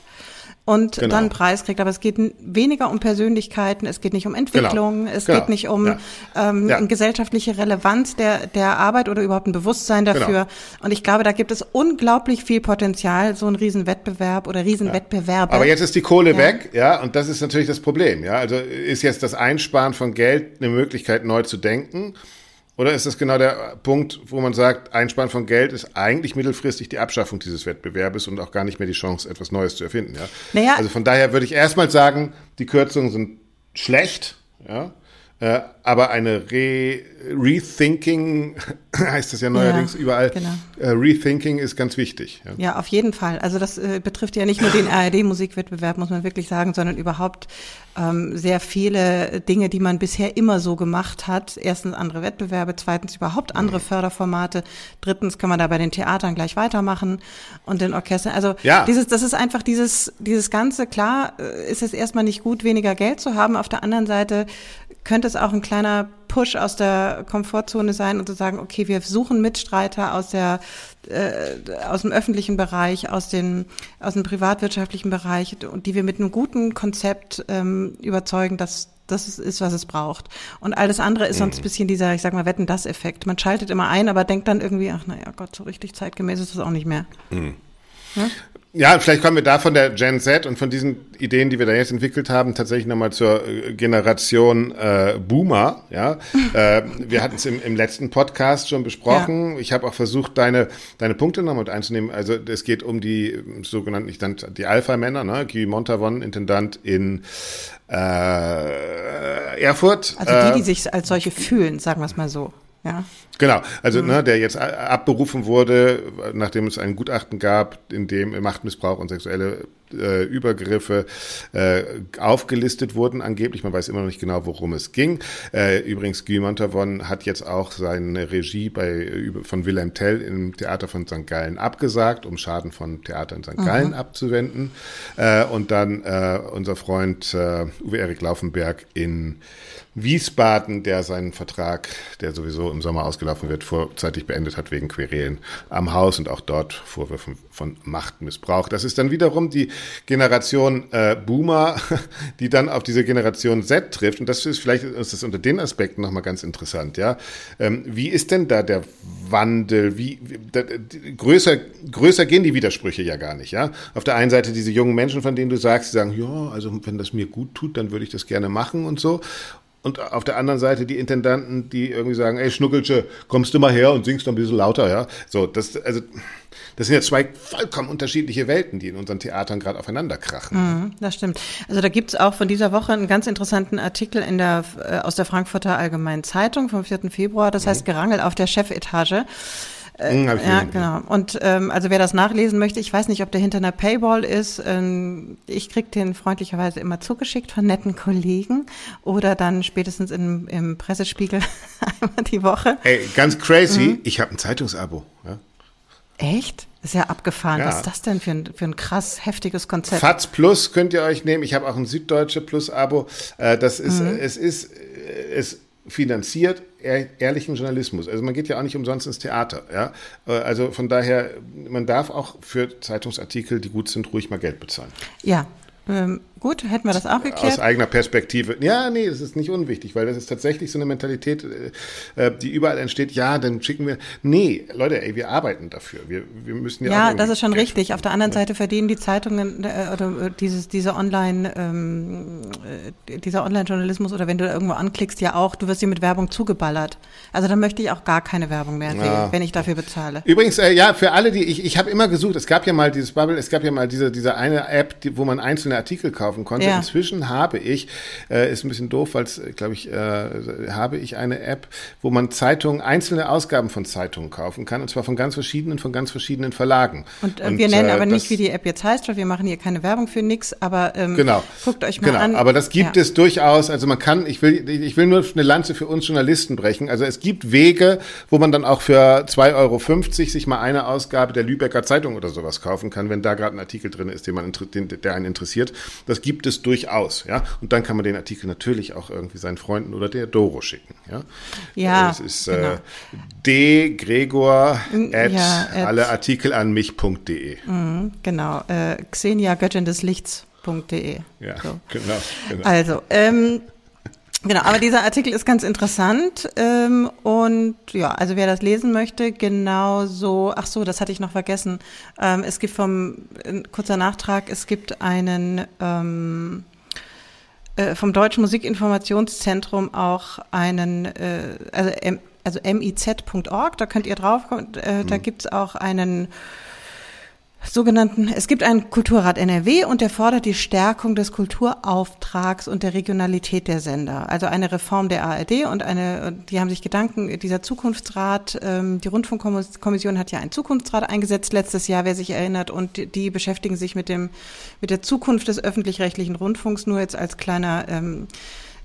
und genau. dann Preis kriegt. Aber es geht weniger um Persönlichkeiten, es geht nicht um Entwicklung, genau. es genau. geht nicht um ja. Ähm, ja. gesellschaftliche Relevanz der, der Arbeit oder überhaupt ein Bewusstsein dafür. Genau. Und ich glaube, da gibt es unglaublich viel Potenzial, so ein Riesenwettbewerb oder Riesenwettbewerbe. Ja. Aber jetzt ist die Kohle weg, ja, und das ist natürlich das Problem, ja. Also ist jetzt das Einsparen von Geld eine Möglichkeit, neu zu denken. Oder ist das genau der Punkt, wo man sagt, Einsparen von Geld ist eigentlich mittelfristig die Abschaffung dieses Wettbewerbes und auch gar nicht mehr die Chance, etwas Neues zu erfinden? Ja? Naja. Also von daher würde ich erstmal sagen, die Kürzungen sind schlecht. Ja? Äh, aber eine Re Rethinking, heißt das ja neuerdings ja, überall, genau. äh, Rethinking ist ganz wichtig. Ja, ja auf jeden Fall. Also das äh, betrifft ja nicht nur den ARD-Musikwettbewerb, muss man wirklich sagen, sondern überhaupt ähm, sehr viele Dinge, die man bisher immer so gemacht hat. Erstens andere Wettbewerbe, zweitens überhaupt andere mhm. Förderformate, drittens kann man da bei den Theatern gleich weitermachen und den Orchestern. Also ja. dieses, das ist einfach dieses, dieses Ganze, klar äh, ist es erstmal nicht gut, weniger Geld zu haben. Auf der anderen Seite könnte es auch ein kleiner Push aus der Komfortzone sein und zu sagen, okay, wir suchen Mitstreiter aus der äh, aus dem öffentlichen Bereich, aus den aus dem privatwirtschaftlichen Bereich und die wir mit einem guten Konzept ähm, überzeugen, dass das ist, was es braucht. Und alles andere ist sonst ein bisschen dieser, ich sag mal, Wetten-das-Effekt. Man schaltet immer ein, aber denkt dann irgendwie, ach naja Gott, so richtig zeitgemäß ist das auch nicht mehr. Mhm. Ja? Ja, vielleicht kommen wir da von der Gen Z und von diesen Ideen, die wir da jetzt entwickelt haben, tatsächlich nochmal zur äh, Generation äh, Boomer. Ja, äh, wir hatten es im, im letzten Podcast schon besprochen. Ja. Ich habe auch versucht, deine deine Punkte nochmal mit einzunehmen. Also es geht um die sogenannten, ich dann die Alpha-Männer, ne? Guy Montavon, Intendant in äh, Erfurt. Also die, die äh, sich als solche fühlen, sagen wir es mal so. Ja. Genau, also mhm. ne, der jetzt abberufen wurde, nachdem es ein Gutachten gab, in dem Machtmissbrauch und sexuelle äh, Übergriffe äh, aufgelistet wurden, angeblich. Man weiß immer noch nicht genau, worum es ging. Äh, übrigens, Guy Montavon hat jetzt auch seine Regie bei, von Wilhelm Tell im Theater von St. Gallen abgesagt, um Schaden von Theater in St. Mhm. Gallen abzuwenden. Äh, und dann äh, unser Freund äh, Uwe Erik Laufenberg in Wiesbaden, der seinen Vertrag, der sowieso im Sommer ausgelaufen wird, vorzeitig beendet hat wegen Querelen am Haus und auch dort Vorwürfen von Machtmissbrauch. Das ist dann wiederum die Generation äh, Boomer, die dann auf diese Generation Z trifft. Und das ist vielleicht ist das unter den Aspekten nochmal ganz interessant. Ja, ähm, wie ist denn da der Wandel? Wie da, größer größer gehen die Widersprüche ja gar nicht. Ja, auf der einen Seite diese jungen Menschen, von denen du sagst, die sagen, ja, also wenn das mir gut tut, dann würde ich das gerne machen und so. Und auf der anderen Seite die Intendanten, die irgendwie sagen, ey Schnuckelsche, kommst du mal her und singst noch ein bisschen lauter, ja. So, das, also, das sind ja zwei vollkommen unterschiedliche Welten, die in unseren Theatern gerade aufeinander krachen. Mhm, das stimmt. Also da gibt's auch von dieser Woche einen ganz interessanten Artikel in der, äh, aus der Frankfurter Allgemeinen Zeitung vom 4. Februar, das mhm. heißt Gerangel auf der Chefetage. Äh, hm, ja, genau. Und ähm, also wer das nachlesen möchte, ich weiß nicht, ob der hinter einer Paywall ist. Ähm, ich krieg den freundlicherweise immer zugeschickt von netten Kollegen oder dann spätestens im, im Pressespiegel einmal die Woche. Ey, ganz crazy. Mhm. Ich habe ein Zeitungsabo. Ja. Echt? Ist ja abgefahren. Ja. Was ist das denn für ein, für ein krass heftiges Konzept? FATS Plus könnt ihr euch nehmen. Ich habe auch ein Süddeutsche Plus Abo. Äh, das ist, mhm. es ist, es finanziert ehrlichen Journalismus. Also man geht ja auch nicht umsonst ins Theater. Ja? Äh, also von daher, man darf auch für Zeitungsartikel, die gut sind, ruhig mal Geld bezahlen. Ja, ähm, gut, hätten wir das auch geklärt. Aus eigener Perspektive. Ja, nee, das ist nicht unwichtig, weil das ist tatsächlich so eine Mentalität, äh, äh, die überall entsteht. Ja, dann schicken wir. Nee, Leute, ey, wir arbeiten dafür. Wir, wir müssen ja. Ja, das ist schon Geld richtig. Auf der anderen Seite verdienen die Zeitungen äh, oder äh, dieses, diese Online, ähm, äh, dieser Online-Journalismus oder wenn du da irgendwo anklickst, ja auch, du wirst dir mit Werbung zugeballert. Also dann möchte ich auch gar keine Werbung mehr sehen, ja. wenn ich dafür bezahle. Übrigens, äh, ja, für alle, die, ich, ich habe immer gesucht, es gab ja mal dieses Bubble, es gab ja mal diese, diese eine App, die, wo man einzelne Artikel kaufen konnte. Ja. Inzwischen habe ich, äh, ist ein bisschen doof, weil es, glaube ich, äh, habe ich eine App, wo man Zeitungen, einzelne Ausgaben von Zeitungen kaufen kann, und zwar von ganz verschiedenen, von ganz verschiedenen Verlagen. Und, äh, und wir nennen äh, aber nicht, wie die App jetzt heißt, weil wir machen hier keine Werbung für nix, aber ähm, genau. guckt euch mal genau. an. Aber das gibt ja. es durchaus, also man kann, ich will, ich will nur eine Lanze für uns Journalisten brechen. Also es gibt Wege, wo man dann auch für 2,50 Euro sich mal eine Ausgabe der Lübecker Zeitung oder sowas kaufen kann, wenn da gerade ein Artikel drin ist, den man, der einen interessiert. Das gibt es durchaus, ja. Und dann kann man den Artikel natürlich auch irgendwie seinen Freunden oder der Doro schicken, ja. Ja. Das ist äh, genau. äh, d Gregor at, ja, at alle Artikel an mich.de. Mhm, genau. Äh, Xenia Göttin des Lichts www.theaterlust.de. Ja, so. genau, genau. Also, ähm, Genau, aber dieser Artikel ist ganz interessant ähm, und ja, also wer das lesen möchte, genauso, ach so, das hatte ich noch vergessen. Ähm, es gibt vom, kurzer Nachtrag, es gibt einen ähm, äh, vom Deutschen Musikinformationszentrum auch einen, äh, also, also miz.org, da könnt ihr drauf, äh, da mhm. gibt's auch einen sogenannten, es gibt einen Kulturrat NRW und der fordert die Stärkung des Kulturauftrags und der Regionalität der Sender. Also eine Reform der ARD und eine, die haben sich Gedanken, dieser Zukunftsrat, ähm, die Rundfunkkommission hat ja einen Zukunftsrat eingesetzt letztes Jahr, wer sich erinnert, und die, beschäftigen sich mit dem, mit der Zukunft des öffentlich-rechtlichen Rundfunks, nur jetzt als kleiner, ähm,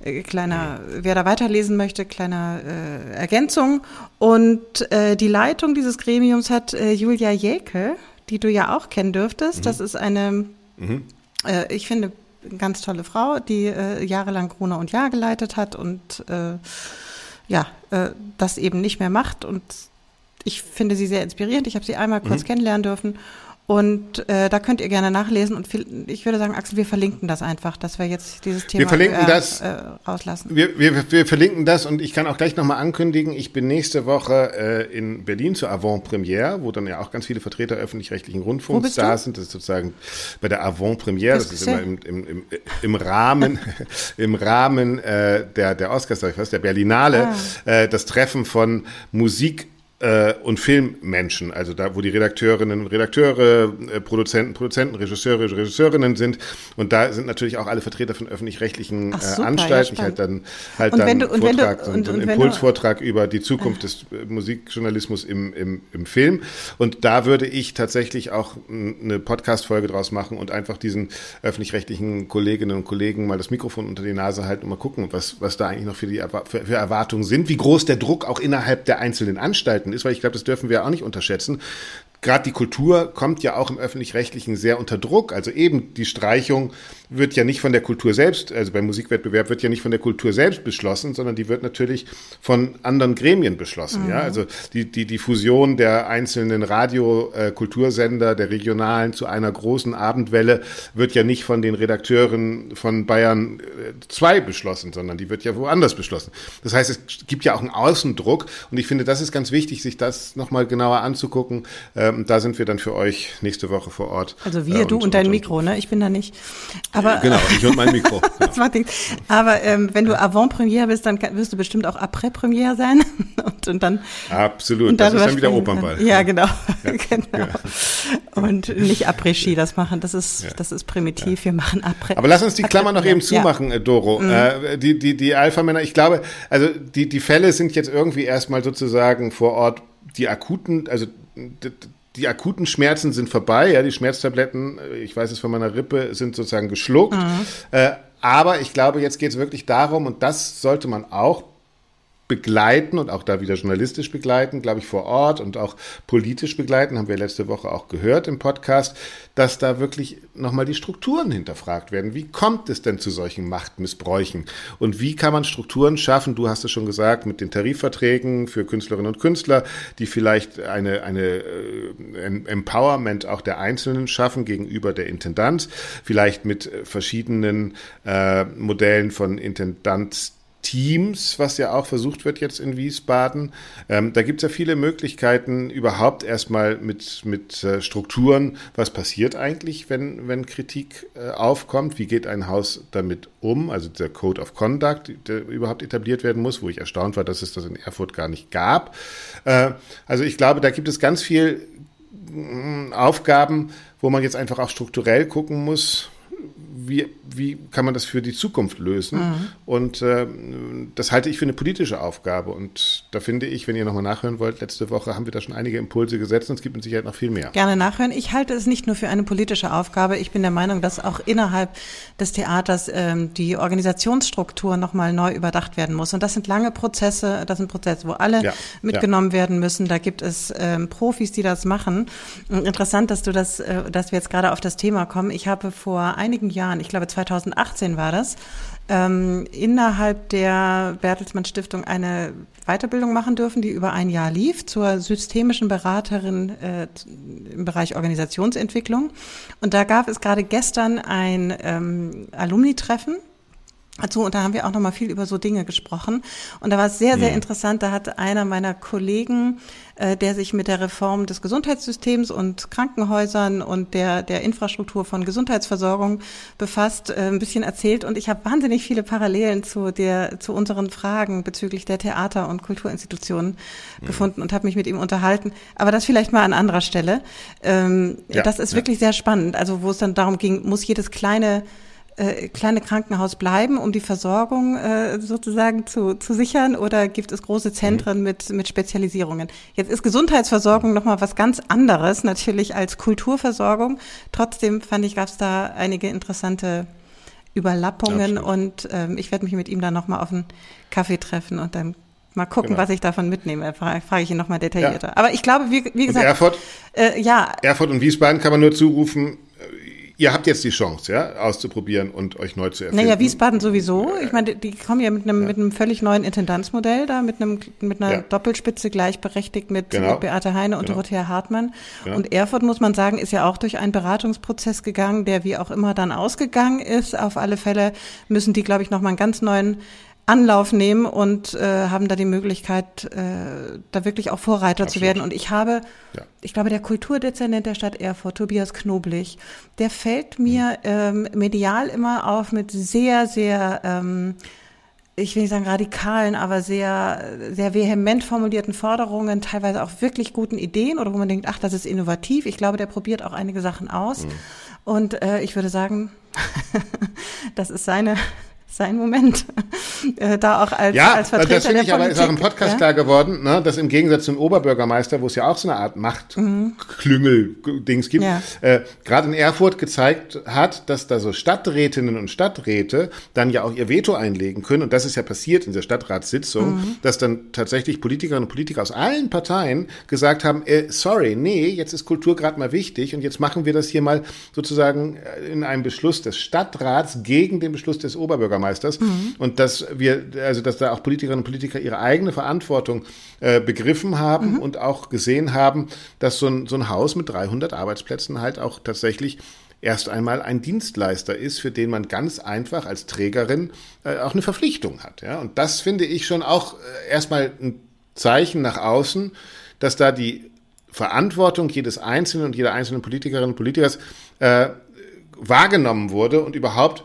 äh, kleiner, wer da weiterlesen möchte, kleiner äh, Ergänzung. Und äh, die Leitung dieses Gremiums hat äh, Julia Jäkel, die du ja auch kennen dürftest. Mhm. Das ist eine, mhm. äh, ich finde, ganz tolle Frau, die äh, jahrelang Gruner und Jahr geleitet hat und äh, ja, äh, das eben nicht mehr macht. Und ich finde sie sehr inspirierend. Ich habe sie einmal kurz mhm. kennenlernen dürfen und äh, da könnt ihr gerne nachlesen. Und viel, ich würde sagen, Axel, wir verlinken das einfach, dass wir jetzt dieses Thema wir verlinken äh, das, äh, rauslassen. Wir, wir, wir verlinken das und ich kann auch gleich nochmal ankündigen, ich bin nächste Woche äh, in Berlin zur Avant-Première, wo dann ja auch ganz viele Vertreter öffentlich-rechtlichen Rundfunks da sind. Das ist sozusagen bei der Avant-Première, das ist immer im, im, im, im Rahmen, im Rahmen äh, der, der Oscars, sag ich was, der Berlinale, ah. äh, das Treffen von Musik äh, und Filmmenschen, also da, wo die Redakteurinnen und Redakteure, äh, Produzenten, Produzenten, Regisseure, Regisseurinnen sind. Und da sind natürlich auch alle Vertreter von öffentlich-rechtlichen äh, Anstalten. Ja, ich halt dann halt und dann du, Vortrag, du, und, und, und Impulsvortrag über die Zukunft des äh, Musikjournalismus im, im, im Film. Und da würde ich tatsächlich auch eine Podcast-Folge draus machen und einfach diesen öffentlich-rechtlichen Kolleginnen und Kollegen mal das Mikrofon unter die Nase halten und mal gucken, was, was da eigentlich noch für die für, für Erwartungen sind, wie groß der Druck auch innerhalb der einzelnen Anstalten ist, weil ich glaube, das dürfen wir auch nicht unterschätzen gerade die Kultur kommt ja auch im öffentlich-rechtlichen sehr unter Druck. Also eben die Streichung wird ja nicht von der Kultur selbst, also beim Musikwettbewerb wird ja nicht von der Kultur selbst beschlossen, sondern die wird natürlich von anderen Gremien beschlossen. Mhm. Ja, also die, die, die Fusion der einzelnen Radio-Kultursender, äh, der regionalen zu einer großen Abendwelle wird ja nicht von den Redakteuren von Bayern 2 äh, beschlossen, sondern die wird ja woanders beschlossen. Das heißt, es gibt ja auch einen Außendruck und ich finde, das ist ganz wichtig, sich das nochmal genauer anzugucken. Ähm, da sind wir dann für euch nächste Woche vor Ort. Also wir, äh, du und, und dein und, Mikro, ne? Ich bin da nicht. Aber, genau, ich und mein Mikro. Genau. Aber ähm, wenn du Avant-Premiere bist, dann wirst du bestimmt auch Après-Premiere sein. und, und dann. Absolut, und das ist dann wieder Opernball. Ja, genau. Ja. genau. Ja. Und nicht Après-Ski das machen. Das ist, ja. das ist primitiv. Wir machen Après. Aber lass uns die Klammer noch eben zumachen, äh, Doro. Mhm. Äh, die, die, die Alpha-Männer, ich glaube, also die, die Fälle sind jetzt irgendwie erstmal sozusagen vor Ort die akuten, also die akuten Schmerzen sind vorbei, ja, die Schmerztabletten, äh, ich weiß es von meiner Rippe, sind sozusagen geschluckt. Mhm. Äh, aber ich glaube, jetzt geht es wirklich darum, und das sollte man auch begleiten und auch da wieder journalistisch begleiten, glaube ich, vor Ort und auch politisch begleiten, haben wir letzte Woche auch gehört im Podcast, dass da wirklich nochmal die Strukturen hinterfragt werden. Wie kommt es denn zu solchen Machtmissbräuchen? Und wie kann man Strukturen schaffen? Du hast es schon gesagt, mit den Tarifverträgen für Künstlerinnen und Künstler, die vielleicht eine, eine äh, Empowerment auch der Einzelnen schaffen gegenüber der Intendanz, vielleicht mit verschiedenen äh, Modellen von Intendanz Teams, was ja auch versucht wird jetzt in Wiesbaden. Ähm, da gibt es ja viele Möglichkeiten, überhaupt erstmal mit, mit äh, Strukturen, was passiert eigentlich, wenn, wenn Kritik äh, aufkommt, wie geht ein Haus damit um, also der Code of Conduct, der überhaupt etabliert werden muss, wo ich erstaunt war, dass es das in Erfurt gar nicht gab. Äh, also ich glaube, da gibt es ganz viel mm, Aufgaben, wo man jetzt einfach auch strukturell gucken muss, wie, wie kann man das für die Zukunft lösen? Mhm. Und äh, das halte ich für eine politische Aufgabe. Und da finde ich, wenn ihr nochmal nachhören wollt, letzte Woche haben wir da schon einige Impulse gesetzt und es gibt mit Sicherheit noch viel mehr. Gerne nachhören. Ich halte es nicht nur für eine politische Aufgabe. Ich bin der Meinung, dass auch innerhalb des Theaters ähm, die Organisationsstruktur nochmal neu überdacht werden muss. Und das sind lange Prozesse, das sind Prozesse, wo alle ja, mitgenommen ja. werden müssen. Da gibt es ähm, Profis, die das machen. Interessant, dass du das, äh, dass wir jetzt gerade auf das Thema kommen. Ich habe vor einigen Jahren Jahren, ich glaube 2018 war das, ähm, innerhalb der Bertelsmann Stiftung eine Weiterbildung machen dürfen, die über ein Jahr lief, zur systemischen Beraterin äh, im Bereich Organisationsentwicklung. Und da gab es gerade gestern ein ähm, Alumni-Treffen dazu und da haben wir auch noch mal viel über so Dinge gesprochen und da war es sehr sehr mhm. interessant da hat einer meiner Kollegen äh, der sich mit der Reform des Gesundheitssystems und Krankenhäusern und der der Infrastruktur von Gesundheitsversorgung befasst äh, ein bisschen erzählt und ich habe wahnsinnig viele Parallelen zu der zu unseren Fragen bezüglich der Theater und Kulturinstitutionen mhm. gefunden und habe mich mit ihm unterhalten aber das vielleicht mal an anderer Stelle ähm, ja, das ist ja. wirklich sehr spannend also wo es dann darum ging muss jedes kleine äh, kleine Krankenhaus bleiben, um die Versorgung äh, sozusagen zu, zu sichern, oder gibt es große Zentren mhm. mit, mit Spezialisierungen? Jetzt ist Gesundheitsversorgung nochmal was ganz anderes natürlich als Kulturversorgung. Trotzdem fand ich, gab es da einige interessante Überlappungen Absolut. und ähm, ich werde mich mit ihm dann nochmal auf einen Kaffee treffen und dann Mal gucken, genau. was ich davon mitnehme. Frage, frage ich ihn nochmal detaillierter. Ja. Aber ich glaube, wie, wie gesagt. Und Erfurt? Äh, ja. Erfurt und Wiesbaden kann man nur zurufen, ihr habt jetzt die Chance, ja, auszuprobieren und euch neu zu erfinden. Naja, Wiesbaden sowieso. Ich meine, die kommen ja mit einem, ja. mit einem völlig neuen Intendanzmodell da, mit einem, mit einer ja. Doppelspitze gleichberechtigt mit, genau. Beate Heine und genau. Dorothea Hartmann. Genau. Und Erfurt, muss man sagen, ist ja auch durch einen Beratungsprozess gegangen, der wie auch immer dann ausgegangen ist. Auf alle Fälle müssen die, glaube ich, nochmal einen ganz neuen Anlauf nehmen und äh, haben da die Möglichkeit, äh, da wirklich auch Vorreiter Absolut. zu werden. Und ich habe, ja. ich glaube, der Kulturdezernent der Stadt Erfurt, Tobias Knoblich, der fällt mir ähm, medial immer auf mit sehr, sehr, ähm, ich will nicht sagen radikalen, aber sehr, sehr vehement formulierten Forderungen, teilweise auch wirklich guten Ideen oder wo man denkt, ach, das ist innovativ. Ich glaube, der probiert auch einige Sachen aus. Mhm. Und äh, ich würde sagen, das ist seine sein Moment. Äh, da auch als, ja, als Vertreter das finde ich aber ist auch im Podcast ja? klar geworden, ne, dass im Gegensatz zum Oberbürgermeister, wo es ja auch so eine Art Machtklüngel-Dings gibt, ja. äh, gerade in Erfurt gezeigt hat, dass da so Stadträtinnen und Stadträte dann ja auch ihr Veto einlegen können. Und das ist ja passiert in der Stadtratssitzung, mhm. dass dann tatsächlich Politikerinnen und Politiker aus allen Parteien gesagt haben, äh, sorry, nee, jetzt ist Kultur gerade mal wichtig und jetzt machen wir das hier mal sozusagen äh, in einem Beschluss des Stadtrats gegen den Beschluss des Oberbürgermeisters. Bürgermeisters. Mhm. Und dass wir, also dass da auch Politikerinnen und Politiker ihre eigene Verantwortung äh, begriffen haben mhm. und auch gesehen haben, dass so ein, so ein Haus mit 300 Arbeitsplätzen halt auch tatsächlich erst einmal ein Dienstleister ist, für den man ganz einfach als Trägerin äh, auch eine Verpflichtung hat. Ja? Und das finde ich schon auch äh, erstmal ein Zeichen nach außen, dass da die Verantwortung jedes Einzelnen und jeder einzelnen Politikerin und Politikers äh, wahrgenommen wurde und überhaupt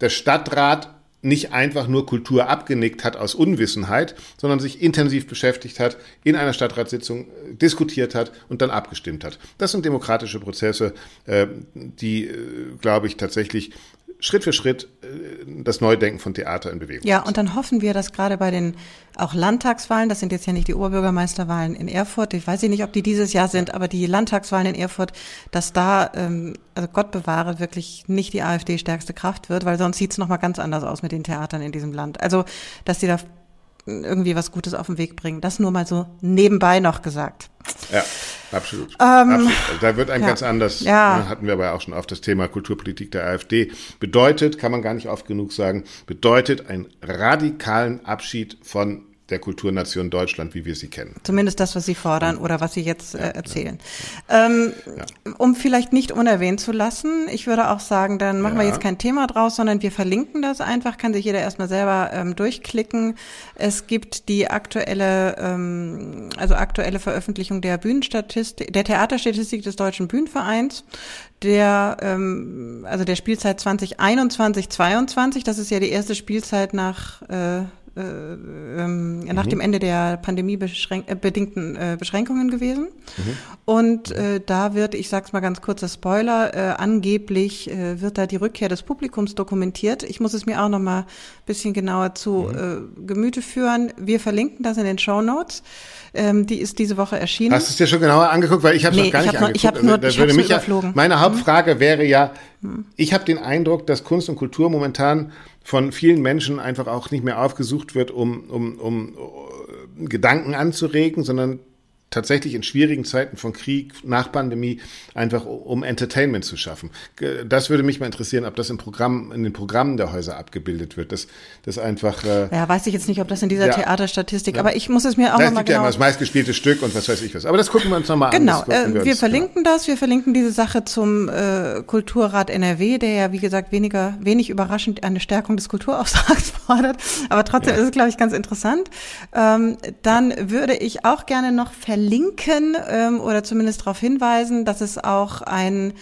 der Stadtrat nicht einfach nur Kultur abgenickt hat aus Unwissenheit, sondern sich intensiv beschäftigt hat, in einer Stadtratssitzung äh, diskutiert hat und dann abgestimmt hat. Das sind demokratische Prozesse, äh, die, äh, glaube ich, tatsächlich Schritt für Schritt äh, das Neudenken von Theater in Bewegung. Ja, und dann hoffen wir, dass gerade bei den auch Landtagswahlen, das sind jetzt ja nicht die Oberbürgermeisterwahlen in Erfurt, ich weiß nicht, ob die dieses Jahr sind, aber die Landtagswahlen in Erfurt, dass da, ähm, also Gott bewahre, wirklich nicht die AfD stärkste Kraft wird, weil sonst sieht's es nochmal ganz anders aus mit den Theatern in diesem Land. Also, dass die da irgendwie was Gutes auf den Weg bringen. Das nur mal so nebenbei noch gesagt. Ja, absolut. Ähm, absolut. Also da wird einem ja. ganz anders, ja. Ne, hatten wir aber auch schon auf das Thema Kulturpolitik der AfD. Bedeutet, kann man gar nicht oft genug sagen, bedeutet einen radikalen Abschied von der Kulturnation Deutschland, wie wir sie kennen. Zumindest das, was Sie fordern oder was Sie jetzt äh, erzählen. Ja. Ähm, ja. Um vielleicht nicht unerwähnt zu lassen, ich würde auch sagen, dann machen ja. wir jetzt kein Thema draus, sondern wir verlinken das einfach, kann sich jeder erstmal selber ähm, durchklicken. Es gibt die aktuelle, ähm, also aktuelle Veröffentlichung der Bühnenstatistik, der Theaterstatistik des Deutschen Bühnenvereins der, ähm, also der Spielzeit 2021, 22. Das ist ja die erste Spielzeit nach äh, äh, ähm, nach mhm. dem Ende der pandemiebedingten äh, Beschränkungen gewesen. Mhm. Und äh, da wird, ich sag's mal ganz kurzer Spoiler, äh, angeblich äh, wird da die Rückkehr des Publikums dokumentiert. Ich muss es mir auch noch mal ein bisschen genauer zu mhm. äh, Gemüte führen. Wir verlinken das in den Show Notes. Ähm, die ist diese Woche erschienen. Hast du es dir schon genauer angeguckt? Weil ich habe es nee, noch gar nicht nur, angeguckt. Ich habe nur, also, ich hab's mich überflogen. Ja, meine Hauptfrage wäre ja, hm. ich habe den Eindruck, dass Kunst und Kultur momentan von vielen Menschen einfach auch nicht mehr aufgesucht wird, um, um, um uh, Gedanken anzuregen, sondern tatsächlich in schwierigen Zeiten von Krieg, nach Pandemie, einfach um Entertainment zu schaffen. Das würde mich mal interessieren, ob das im Programm, in den Programmen der Häuser abgebildet wird. Das, das einfach. Äh, ja, weiß ich jetzt nicht, ob das in dieser ja, Theaterstatistik, ja. aber ich muss es mir auch nochmal genau. Es gibt ja immer das meistgespielte Stück und was weiß ich was. Aber das gucken wir uns nochmal genau, an. Genau, äh, wir, wir verlinken genau. das, wir verlinken diese Sache zum äh, Kulturrat NRW, der ja, wie gesagt, weniger, wenig überraschend eine Stärkung des Kulturauftrags fordert. Aber trotzdem ja. ist es, glaube ich, ganz interessant. Ähm, dann würde ich auch gerne noch verlinken ähm, oder zumindest darauf hinweisen, dass es auch ein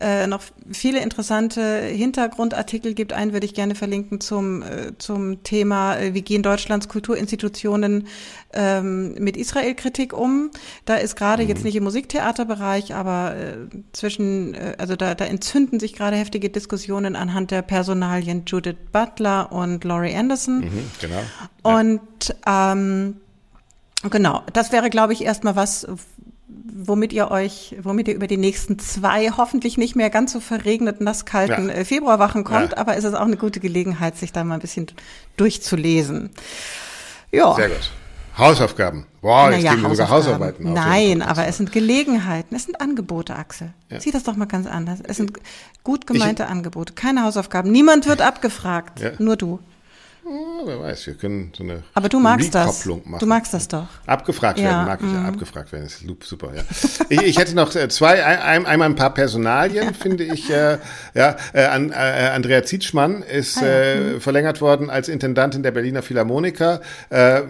äh, noch viele interessante Hintergrundartikel gibt. Einen würde ich gerne verlinken zum, äh, zum Thema, äh, wie gehen Deutschlands Kulturinstitutionen ähm, mit Israel-Kritik um. Da ist gerade mhm. jetzt nicht im Musiktheaterbereich, aber äh, zwischen, äh, also da, da entzünden sich gerade heftige Diskussionen anhand der Personalien Judith Butler und Laurie Anderson. Mhm, genau. Und ähm, Genau, das wäre, glaube ich, erstmal was, womit ihr euch, womit ihr über die nächsten zwei hoffentlich nicht mehr ganz so verregneten, nasskalten ja. Äh, Februarwachen kommt, ja. aber es ist auch eine gute Gelegenheit, sich da mal ein bisschen durchzulesen. Ja. Sehr gut. Hausaufgaben. Boah, jetzt naja, kriegen wir sogar Hausarbeiten. Nein, aber es sind Gelegenheiten, es sind Angebote, Axel. Ja. Sieh das doch mal ganz anders. Es sind gut gemeinte ich, Angebote, keine Hausaufgaben. Niemand wird abgefragt, ja. nur du. Oh, wer weiß, wir können so eine Aber du magst das. machen. Du magst das doch. Abgefragt werden mag ich, mm. abgefragt werden, ist super, ja. ich, ich hätte noch äh, zwei, ein, einmal ein paar Personalien, finde ich. Äh, ja, äh, an, äh, Andrea Zietschmann ist ah, ja. äh, mhm. verlängert worden als Intendantin der Berliner Philharmoniker. Äh,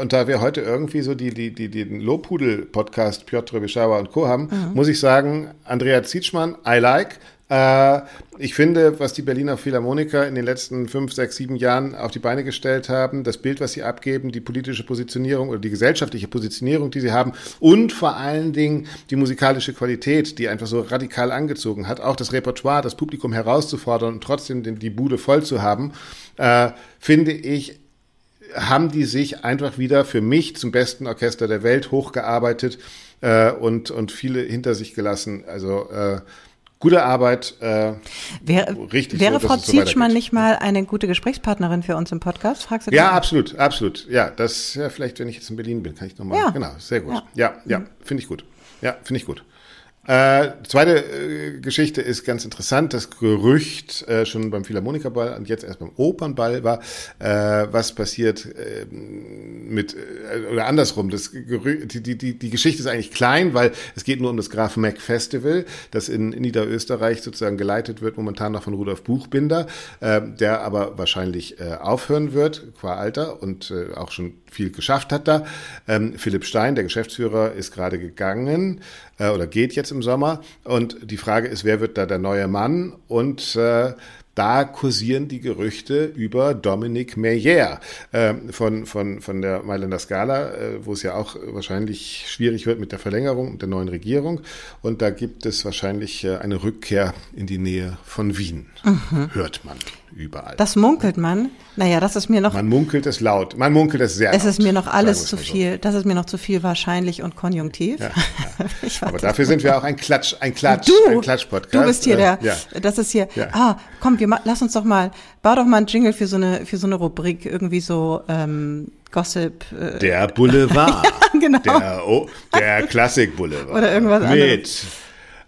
und da wir heute irgendwie so die, die, die, den Lobhudel-Podcast Piotr Bischauer und Co. haben, mhm. muss ich sagen, Andrea Zietschmann, I like. Äh, ich finde, was die Berliner Philharmoniker in den letzten fünf, sechs, sieben Jahren auf die Beine gestellt haben, das Bild, was sie abgeben, die politische Positionierung oder die gesellschaftliche Positionierung, die sie haben und vor allen Dingen die musikalische Qualität, die einfach so radikal angezogen hat, auch das Repertoire, das Publikum herauszufordern und trotzdem die Bude voll zu haben, äh, finde ich, haben die sich einfach wieder für mich zum besten Orchester der Welt hochgearbeitet äh, und, und viele hinter sich gelassen. Also äh, gute Arbeit. Äh, Wär, richtig wäre so, Frau Zietschmann so nicht mal eine gute Gesprächspartnerin für uns im Podcast? Fragst du ja, absolut, absolut. Ja, das ja vielleicht, wenn ich jetzt in Berlin bin, kann ich nochmal. Ja. Genau, sehr gut. Ja, ja, ja finde ich gut. Ja, finde ich gut. Äh, zweite äh, Geschichte ist ganz interessant. Das Gerücht äh, schon beim Philharmonikerball und jetzt erst beim Opernball war, äh, was passiert äh, mit, äh, oder andersrum. Das Gerücht, die, die, die Geschichte ist eigentlich klein, weil es geht nur um das Graf Mack Festival, das in, in Niederösterreich sozusagen geleitet wird, momentan noch von Rudolf Buchbinder, äh, der aber wahrscheinlich äh, aufhören wird, qua Alter und äh, auch schon viel geschafft hat da. Ähm, Philipp Stein, der Geschäftsführer, ist gerade gegangen äh, oder geht jetzt im Sommer. Und die Frage ist, wer wird da der neue Mann? Und äh, da kursieren die Gerüchte über Dominique Meyer äh, von, von, von der Mailänder Scala, äh, wo es ja auch wahrscheinlich schwierig wird mit der Verlängerung der neuen Regierung. Und da gibt es wahrscheinlich äh, eine Rückkehr in die Nähe von Wien, mhm. hört man überall. Das munkelt man. Naja, das ist mir noch. Man munkelt es laut. Man munkelt es sehr es laut. Ist mir noch alles zu viel. So. Das ist mir noch zu viel wahrscheinlich und konjunktiv. Ja, ja. Aber dafür sind wir auch ein Klatsch, ein Klatsch, du, ein Klatsch-Podcast. Du bist hier äh, der. Ja. Das ist hier. Ah, komm, wir lass uns doch mal. Bau doch mal einen Jingle für so eine für so eine Rubrik irgendwie so. Ähm, Gossip. Äh, der Boulevard. ja, genau. Der, oh, der Klassik-Boulevard. Oder irgendwas Mit anderes.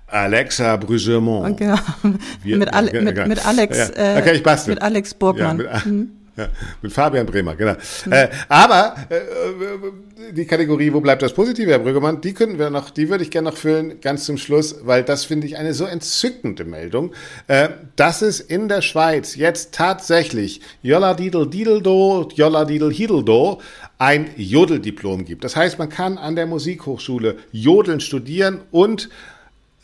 Alexa Brüggemont. Genau. mit, Ale mit, mit Alex. Ja, ja. Okay, ich bastel. Mit Alex Burgmann. Ja, mit, mhm. ja, mit Fabian Bremer, genau. Mhm. Äh, aber äh, die Kategorie, wo bleibt das Positive, Herr Brüggemann, die könnten wir noch, die würde ich gerne noch füllen, ganz zum Schluss, weil das finde ich eine so entzückende Meldung, äh, dass es in der Schweiz jetzt tatsächlich Jolla Didel Dideldo, Jolla Didel Hideldo ein Jodeldiplom gibt. Das heißt, man kann an der Musikhochschule Jodeln studieren und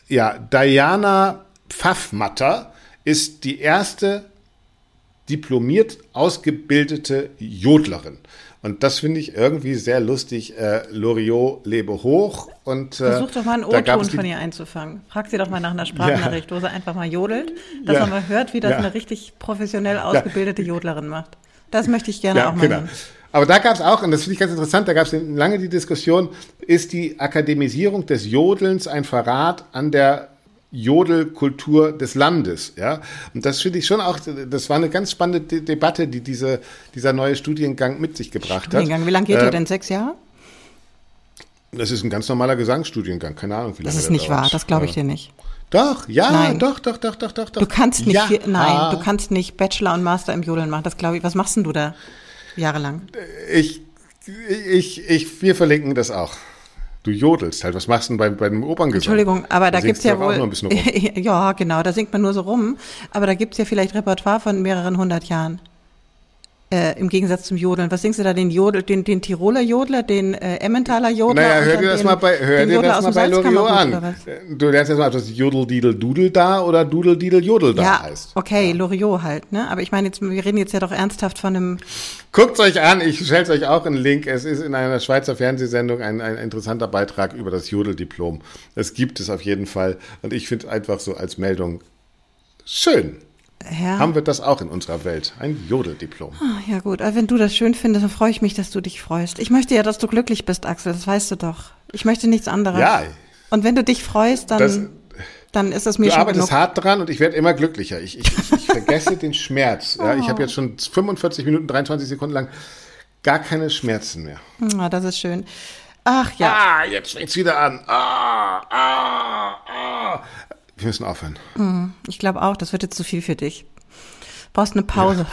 ja, Diana Pfaffmatter ist die erste diplomiert ausgebildete Jodlerin. Und das finde ich irgendwie sehr lustig. Äh, Loriot lebe hoch und äh, Versuch doch mal einen O-Ton von ihr einzufangen. Frag sie doch mal nach einer Sprachnachricht, ja. wo sie einfach mal jodelt, dass ja. man mal hört, wie das ja. eine richtig professionell ausgebildete Jodlerin macht. Das möchte ich gerne auch mal genau. Aber da gab es auch, und das finde ich ganz interessant, da gab es lange die Diskussion, ist die Akademisierung des Jodelns ein Verrat an der Jodelkultur des Landes, ja. Und das finde ich schon auch, das war eine ganz spannende De Debatte, die diese, dieser neue Studiengang mit sich gebracht Studiengang. hat. Wie lange geht äh, der denn? Sechs Jahre? Das ist ein ganz normaler Gesangsstudiengang, keine Ahnung, wie lange Das ist nicht wahr, das glaube ich dir nicht. Doch, ja, nein. doch, doch, doch, doch, doch, doch. Du kannst nicht, ja. nein, du kannst nicht Bachelor und Master im Jodeln machen. Das glaube ich. Was machst denn du da jahrelang? Ich, ich, ich, wir verlinken das auch. Du jodelst halt. Was machst du denn bei, bei einem Operngesang? Entschuldigung, aber da, da gibt's ja wohl. ja, genau, da singt man nur so rum. Aber da gibt's ja vielleicht Repertoire von mehreren hundert Jahren. Äh, Im Gegensatz zum Jodeln. Was singst du da? Den Jodel, den, den Tiroler Jodler, den äh, Emmentaler Jodler? Naja, hör dir das den, mal bei, hör dir das mal bei Loriot an. Du lernst jetzt mal, ob das Jodel Didel Dudel da oder Dudel Didel Jodel da ja, heißt. Okay, ja. Loriot halt, ne? Aber ich meine jetzt, wir reden jetzt ja doch ernsthaft von einem. Guckt euch an, ich stelle euch auch einen Link. Es ist in einer Schweizer Fernsehsendung ein, ein interessanter Beitrag über das Jodeldiplom. Das gibt es auf jeden Fall. Und ich finde einfach so als Meldung schön. Ja. Haben wir das auch in unserer Welt? Ein Jodeldiplom. Ah, ja gut, aber wenn du das schön findest, dann freue ich mich, dass du dich freust. Ich möchte ja, dass du glücklich bist, Axel, das weißt du doch. Ich möchte nichts anderes. Ja. Und wenn du dich freust, dann, das, dann ist es mir du schon Du arbeitest genug. hart dran und ich werde immer glücklicher. Ich, ich, ich, ich vergesse den Schmerz. Ja, ich habe jetzt schon 45 Minuten, 23 Sekunden lang gar keine Schmerzen mehr. Ah, das ist schön. Ach ja. Ah, jetzt fängt's wieder an. Ah, ah, ah. Wir müssen aufhören. Hm, ich glaube auch, das wird jetzt zu viel für dich. Brauchst eine Pause.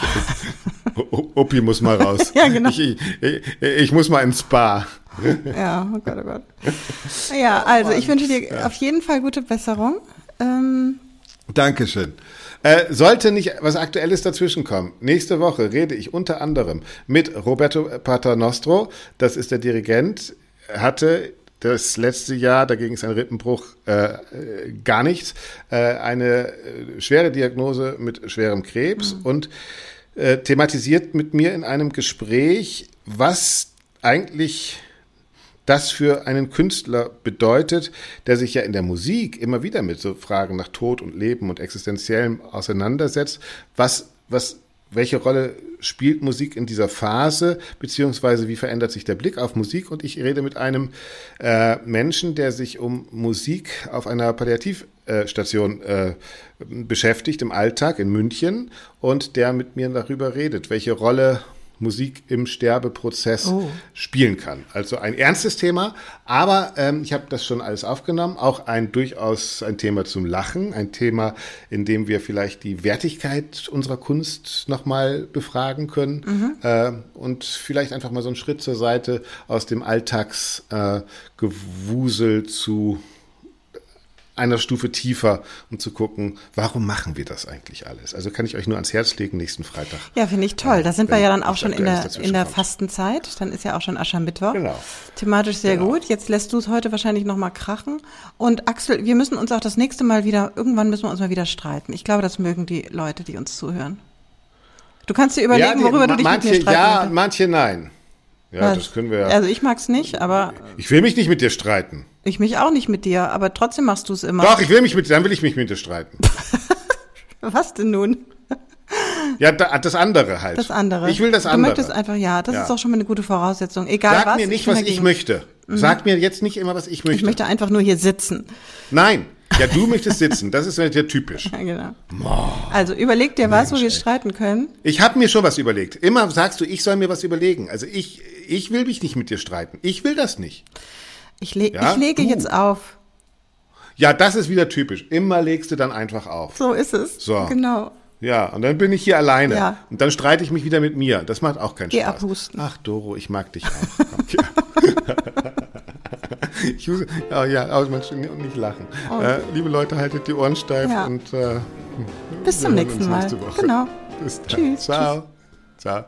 Ja. Opi muss mal raus. ja, genau. Ich, ich, ich, muss mal ins Spa. ja, oh Gott, oh Gott. Ja, also ich wünsche dir ja. auf jeden Fall gute Besserung. Ähm, Dankeschön. Äh, sollte nicht was Aktuelles dazwischenkommen, nächste Woche rede ich unter anderem mit Roberto Paternostro, das ist der Dirigent, hatte das letzte Jahr, dagegen ist ein Rippenbruch äh, gar nichts, äh, eine äh, schwere Diagnose mit schwerem Krebs mhm. und äh, thematisiert mit mir in einem Gespräch, was eigentlich das für einen Künstler bedeutet, der sich ja in der Musik immer wieder mit so Fragen nach Tod und Leben und Existenziellem auseinandersetzt, was, was welche Rolle spielt Musik in dieser Phase, beziehungsweise wie verändert sich der Blick auf Musik? Und ich rede mit einem äh, Menschen, der sich um Musik auf einer Palliativstation äh, beschäftigt im Alltag in München und der mit mir darüber redet, welche Rolle Musik im Sterbeprozess oh. spielen kann. Also ein ernstes Thema, aber ähm, ich habe das schon alles aufgenommen. Auch ein durchaus ein Thema zum Lachen, ein Thema, in dem wir vielleicht die Wertigkeit unserer Kunst nochmal befragen können mhm. äh, und vielleicht einfach mal so einen Schritt zur Seite aus dem Alltagsgewusel äh, zu einer Stufe tiefer, um zu gucken, warum machen wir das eigentlich alles? Also kann ich euch nur ans Herz legen, nächsten Freitag. Ja, finde ich toll. Da sind wir ja dann auch schon in der, in der Fastenzeit. Dann ist ja auch schon Aschermittwoch. Genau. Thematisch sehr genau. gut. Jetzt lässt du es heute wahrscheinlich nochmal krachen. Und Axel, wir müssen uns auch das nächste Mal wieder, irgendwann müssen wir uns mal wieder streiten. Ich glaube, das mögen die Leute, die uns zuhören. Du kannst dir überlegen, ja, die, worüber du dich manche, mit mir streiten Ja, möchtest. manche nein. Ja, Was? das können wir ja. Also ich mag's nicht, aber. Ich will mich nicht mit dir streiten. Ich mich auch nicht mit dir, aber trotzdem machst du es immer. Doch, ich will mich mit dir, dann will ich mich mit dir streiten. Was denn nun? Ja, das andere halt. Das andere. Ich will das andere. Du möchtest einfach, ja, das ja. ist doch schon mal eine gute Voraussetzung. Egal Sag was. Sag mir nicht, ich was ich möchte. Mhm. Sag mir jetzt nicht immer, was ich möchte. Ich möchte einfach nur hier sitzen. Nein. Ja, du möchtest sitzen. Das ist ja typisch. Ja, genau. Also überleg dir was, wo wir streiten können. Ich habe mir schon was überlegt. Immer sagst du, ich soll mir was überlegen. Also ich, ich will mich nicht mit dir streiten. Ich will das nicht. Ich, le ja? ich lege du. jetzt auf. Ja, das ist wieder typisch. Immer legst du dann einfach auf. So ist es. So. Genau. Ja, und dann bin ich hier alleine. Ja. Und dann streite ich mich wieder mit mir. Das macht auch keinen Geh Spaß. Abhusten. Ach, Doro, ich mag dich auch. ich muss, ja, ja, aber man nicht lachen. Oh. Äh, liebe Leute, haltet die Ohren steif ja. und äh, bis zum nächsten Mal. Genau. Bis dann. Tschüss. Ciao. Tschüss. Ciao.